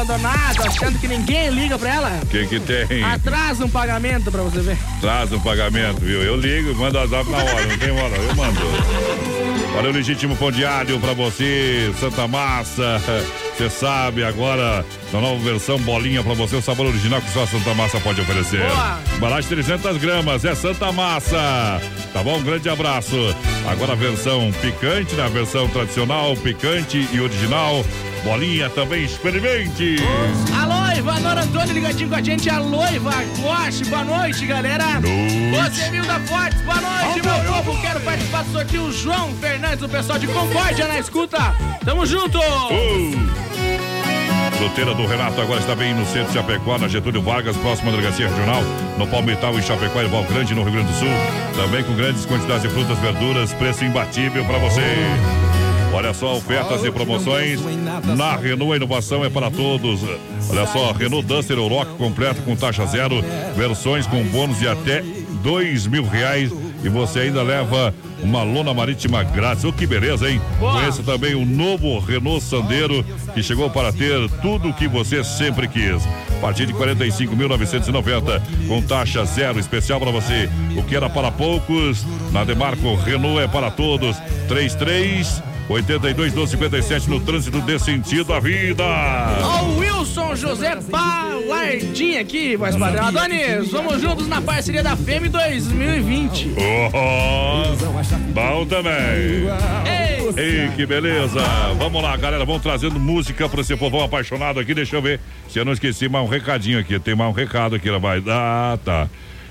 sozinho, abandonado, achando que ninguém liga pra ela. O que que tem? Atrasa um pagamento pra você ver. Traz um pagamento, viu? Eu ligo, mando a zap na hora, não tem hora, eu mando. Olha o legítimo pão diário pra você, Santa Massa. Você sabe, agora, na nova versão, bolinha pra você, o sabor original que só a Santa Massa pode oferecer. Boa. Embalagem 300 gramas, é Santa Massa. Tá bom? Um grande abraço. Agora a versão picante, na versão tradicional, picante e original. Bolinha também, experimente. Alô, Ivanor Antônio ligadinho com a gente. Alô, Ivan Guache, boa noite, galera. Noite. Você viu da Fortes, boa noite, meu povo. Quero participar do sorteio. João Fernandes, o pessoal de Concórdia na escuta. Tamo junto. Fruteira do Renato agora está bem no centro de Chapecó, na Getúlio Vargas, próxima delegacia regional, no Palmital em Chapecó e Val Grande, no Rio Grande do Sul. Também com grandes quantidades de frutas, verduras, preço imbatível para você. Olha só, ofertas e promoções na Renault, a inovação é para todos. Olha só, Renault Duster Euroc completo com taxa zero, versões com bônus de até dois mil reais e você ainda leva uma lona marítima grátis. Oh, que beleza, hein? Conheça também o novo Renault Sandero, que chegou para ter tudo o que você sempre quis. A partir de 45.990, com taxa zero especial para você. O que era para poucos, na Demarco Renault é para todos. 33 82 12 57 no trânsito desse sentido à vida. Ó, o Wilson José Balardinha aqui, voz padrão. Adonis, vamos juntos na parceria da FEM 2020. Oh, bom também. Ei. Ei, que beleza. Vamos lá, galera, vamos trazendo música para esse povão apaixonado aqui. Deixa eu ver se eu não esqueci mais um recadinho aqui. Tem mais um recado aqui, ela vai. Ah, tá.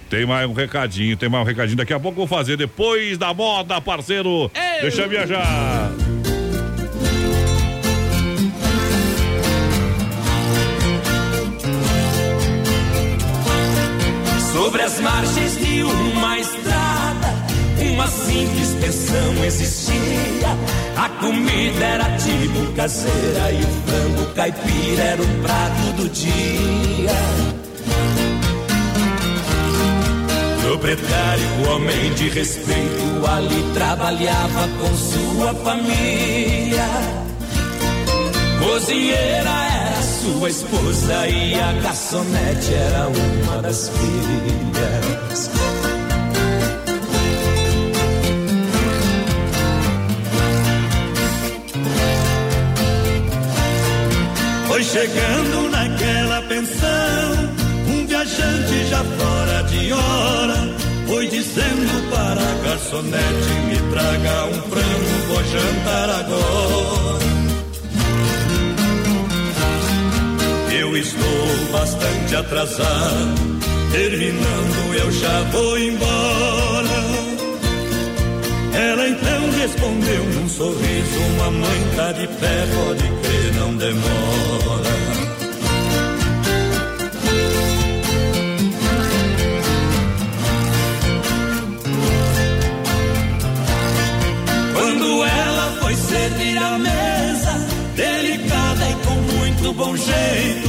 Tem mais um recadinho, tem mais um recadinho. Daqui a pouco eu vou fazer depois da moda, parceiro. Deixa eu viajar. Sobre as margens de uma estrada, uma simples pensão existia. A comida era tipo caseira e o frango caipira era o prato do dia. Proprietário, homem de respeito, ali trabalhava com sua família. Cozinheira era sua esposa e a garçonete era uma das filhas. Foi chegando naquela pensão, um viajante já fora de hora. Foi dizendo para a garçonete: me traga um frango, vou jantar agora. Eu estou bastante atrasado. Terminando, eu já vou embora. Ela então respondeu num sorriso: Mamãe tá de pé, pode crer, não demora. Quando ela foi servir a mesa, delicada e com muito bom jeito.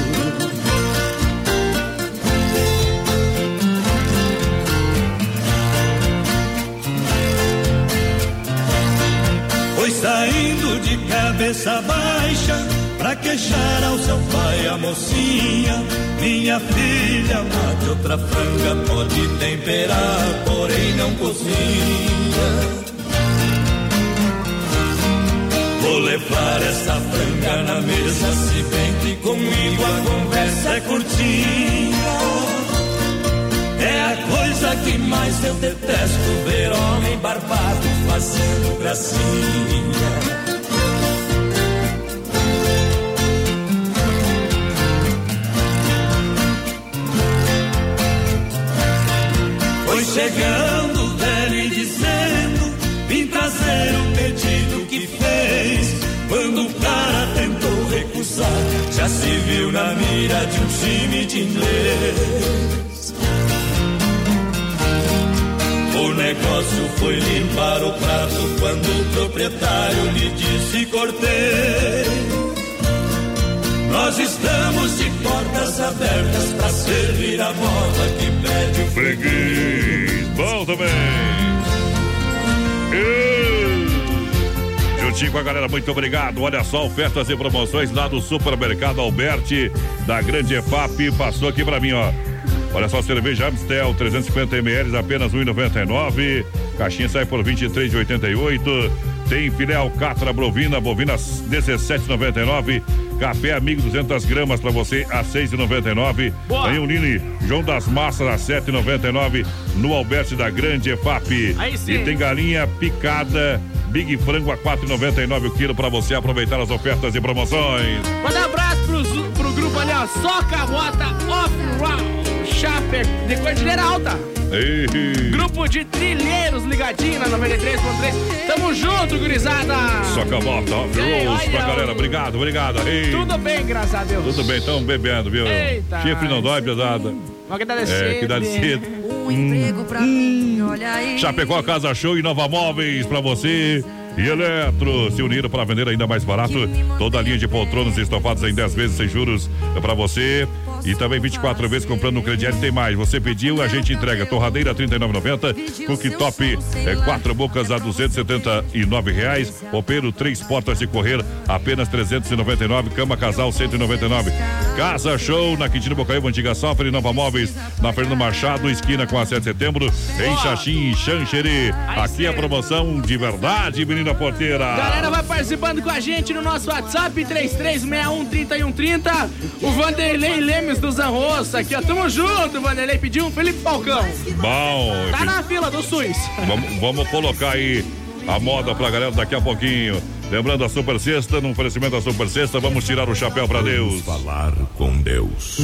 saindo de cabeça baixa pra queixar ao seu pai a mocinha. Minha filha, mate outra franga, pode temperar, porém não cozinha. Vou levar essa franga na mesa, se bem que comigo a conversa é curtinha. Que mais eu detesto, ver homem barbado fazendo gracinha. Foi chegando velho me dizendo, vim trazer o pedido que fez. Quando o cara tentou recusar, já se viu na mira de um time de inglês. O negócio foi limpar o prato quando o proprietário lhe disse cortei. Nós estamos de portas abertas para servir a moda que pede o freguês. Bom também. E... Juntinho com a galera, muito obrigado. Olha só, ofertas e promoções lá do Supermercado Alberti, da Grande EFAP, passou aqui para mim, ó. Olha só, cerveja Amstel, 350 ml, apenas 1,99. Caixinha sai por 23,88. Tem filé alcatra bovina, bovina 17,99. Café Amigo 200 gramas para você a 6,99. Tem o Nini João das Massas a 7,99 no Alberto da Grande EFAP. Aí sim. E tem galinha picada Big Frango a 4,99 o quilo para você aproveitar as ofertas e promoções. Manda um abraço pro, pro grupo ali, ó. Soca Bota Off-Road Chaper de Cordilheira Alta. Ei. Grupo de trilheiros ligadinho na 93.3. Tamo junto, gurizada. Soca bota, off Ei, rolls pra olha, galera. Obrigado, obrigado. Ei. Tudo bem, graças a Deus. Tudo bem, estamos bebendo, viu? Eita. Chifre não dói, pesada. Mas que dá de É, que dá de sede. cedo. Um emprego pra mim, olha aí. Chapecó Casa Show e Nova Móveis pra você. E Eletro, se uniram para vender ainda mais barato. Toda a linha de poltronas estofados em 10 vezes sem juros é para você. E também 24 vezes comprando no crediário tem mais. Você pediu, a gente entrega. Torradeira R$ 39,90. Cooktop é quatro bocas a 279 reais. Roupeiro, três portas de correr, apenas 399. Cama casal 199. Casa Show na Quintino Bocaíba, Antiga Sofre, Nova Móveis, na Fernando Machado, esquina com a 7 de setembro, em Xaxim e Xanxerê. Aqui a promoção de verdade, menina porteira. Galera vai participando com a gente no nosso WhatsApp 33613130. O Vanderlei Lemes do Zanroça aqui, ó. Tamo junto, Vanderlei. Pediu um Felipe Falcão. Bom, Tá na fila do SUS. Vamos, vamos colocar aí a moda pra galera daqui a pouquinho. Lembrando a Super Sexta, no oferecimento da Super Sexta, vamos tirar o chapéu pra Deus. Falar com Deus.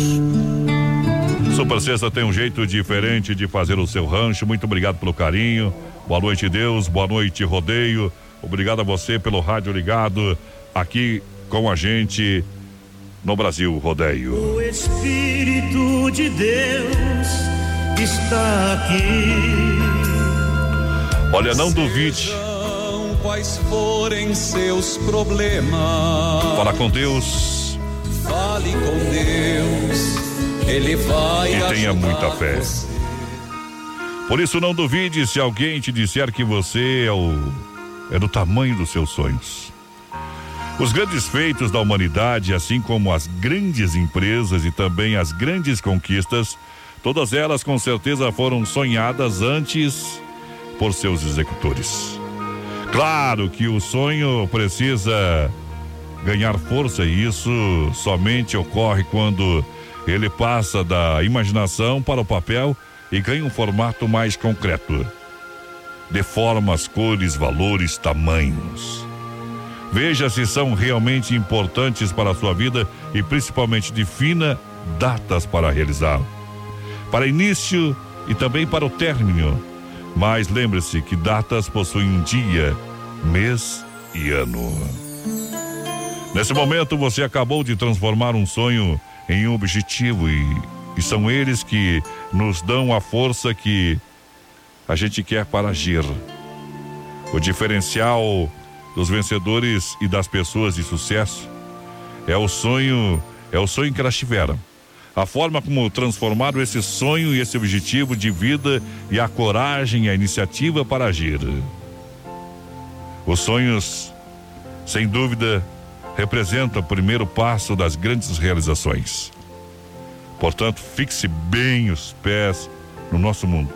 Super Sexta tem um jeito diferente de fazer o seu rancho. Muito obrigado pelo carinho. Boa noite, Deus. Boa noite, Rodeio. Obrigado a você pelo rádio ligado aqui com a gente no Brasil Rodeio. O Espírito de Deus está aqui. Olha, não duvide. Quais forem seus problemas? Fala com Deus Fale com Deus, Ele vai e tenha muita fé. você. Por isso, não duvide se alguém te disser que você é, o, é do tamanho dos seus sonhos. Os grandes feitos da humanidade, assim como as grandes empresas e também as grandes conquistas, todas elas com certeza foram sonhadas antes por seus executores. Claro que o sonho precisa ganhar força e isso somente ocorre quando ele passa da imaginação para o papel e ganha um formato mais concreto. De formas, cores, valores, tamanhos. Veja se são realmente importantes para a sua vida e principalmente defina datas para realizá-lo. Para início e também para o término. Mas lembre-se que datas possuem dia, mês e ano. Nesse momento você acabou de transformar um sonho em um objetivo e, e são eles que nos dão a força que a gente quer para agir. O diferencial dos vencedores e das pessoas de sucesso é o sonho, é o sonho que elas tiveram. A forma como transformaram esse sonho e esse objetivo de vida e a coragem e a iniciativa para agir. Os sonhos, sem dúvida, representam o primeiro passo das grandes realizações. Portanto, fixe bem os pés no nosso mundo.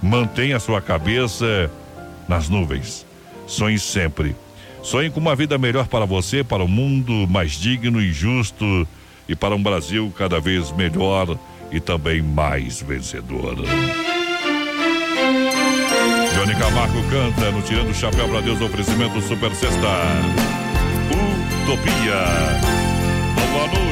Mantenha sua cabeça nas nuvens. Sonhe sempre. Sonhe com uma vida melhor para você, para o mundo mais digno e justo e para um Brasil cada vez melhor e também mais vencedor. Johnny Camargo canta no Tirando o Chapéu para Deus, oferecimento Super Sexta. Utopia. Boa noite.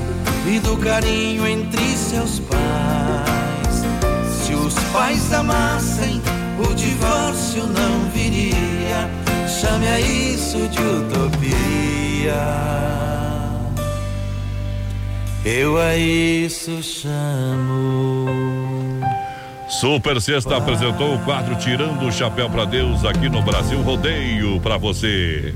e do carinho entre seus pais. Se os pais amassem, o divórcio não viria. Chame a isso de utopia. Eu a isso chamo. Super Sexta apresentou o quadro Tirando o Chapéu pra Deus aqui no Brasil Rodeio pra você.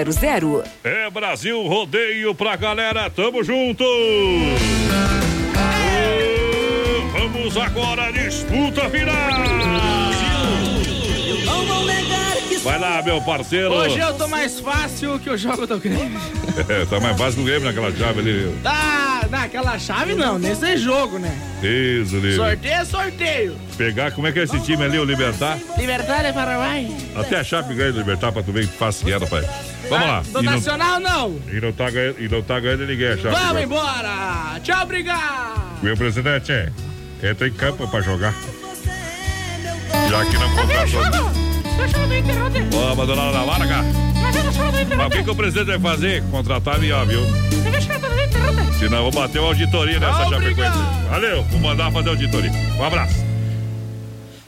3328-3100. É Brasil Rodeio pra galera, tamo junto! Vamos agora, disputa final! Vai lá, meu parceiro! Hoje eu tô mais fácil que o jogo do Grêmio. É, tá mais fácil que o Grêmio naquela chave ali. Tá, naquela chave não, nesse jogo, né? Isso, livre. Sorteio é sorteio. Pegar, como é que é esse time ali, o Libertar? Libertar é Paraguai. Até a chave ganha do Libertar pra tu ver que fácil que era, pai. Vamos lá. Do E não- Nacional não. E não tá ganhando, e não tá ganhando ninguém a chave. Vamos agora. embora. Tchau, obrigado. Meu presidente, é, entra em campo pra jogar. Já que não contratou. Ó, abandonaram na larga. Mas o que, que o presidente vai fazer? Contratar minha, viu? Senão eu vou bater uma auditoria nessa Chapecoense. Valeu, vou mandar fazer auditoria. Um abraço.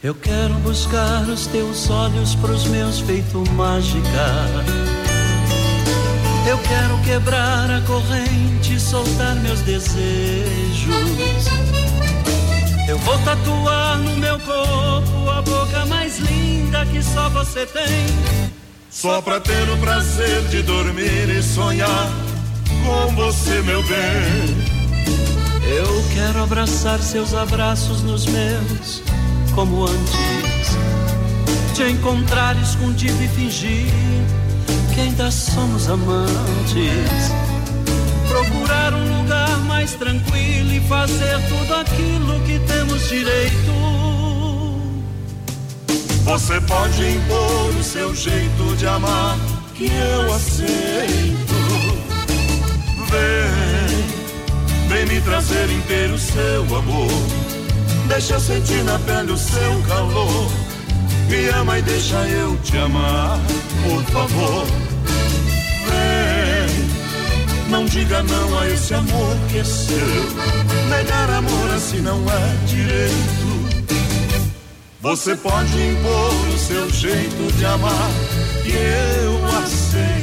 Eu quero buscar os teus olhos pros meus feito mágica. Eu quero quebrar a corrente, soltar meus desejos. Eu vou tatuar no meu corpo a boca mais linda que só você tem. Só pra ter o prazer de dormir e sonhar com você, meu bem. Eu quero abraçar seus abraços nos meus, como antes. Te encontrar escondido e fingir que ainda somos amantes. Procurar um lugar mais tranquilo e fazer tudo aquilo que temos direito. Você pode impor o seu jeito de amar, que eu aceito. Vem, vem me trazer inteiro o seu amor. Deixa eu sentir na pele o seu calor. Me ama e deixa eu te amar, por favor. Não diga não a esse amor que é seu. Negar amor assim não é direito. Você pode impor o seu jeito de amar, e eu aceito.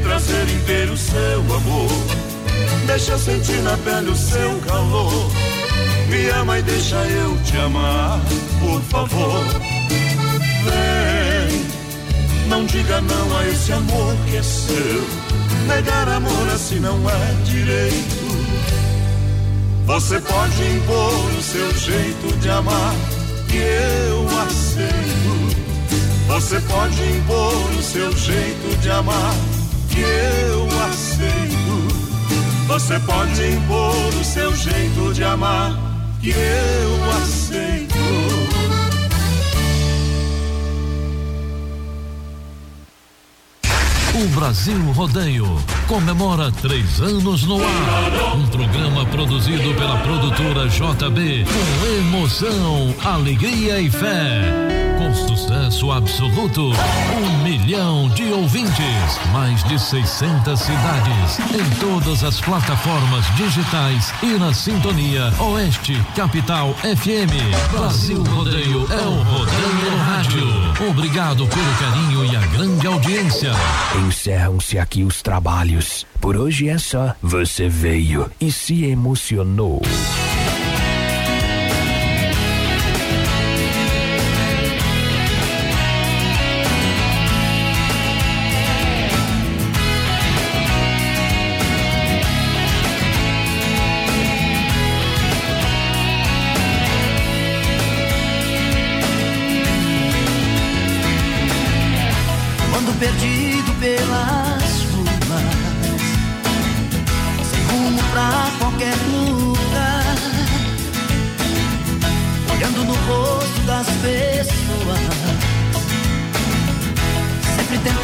Trazer inteiro seu amor. Deixa eu sentir na pele o seu calor. Me ama e deixa eu te amar, por favor. Vem, não diga não a esse amor que é seu. Negar amor assim não é direito. Você pode impor o seu jeito de amar, que eu aceito. Você pode impor o seu jeito de amar, que eu aceito. Você pode impor o seu jeito de amar, que eu aceito. O Brasil Rodeio comemora três anos no ar. Um programa produzido pela produtora JB com emoção, alegria e fé. Com sucesso absoluto, um milhão de ouvintes, mais de 600 cidades, em todas as plataformas digitais e na sintonia Oeste Capital FM. Brasil Rodeio é o Rodeio no Rádio. Obrigado pelo carinho e a grande audiência. Encerram-se aqui os trabalhos. Por hoje é só. Você veio e se emocionou.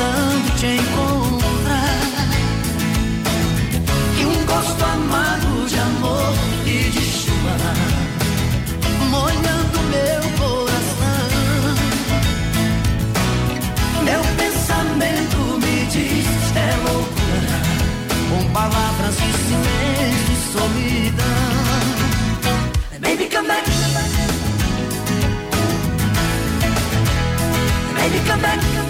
Tentando te encontrar. E um gosto amargo de amor e de chuva, molhando meu coração. Meu pensamento me diz é loucura Com palavras de silêncio e solidão Baby come back Baby come back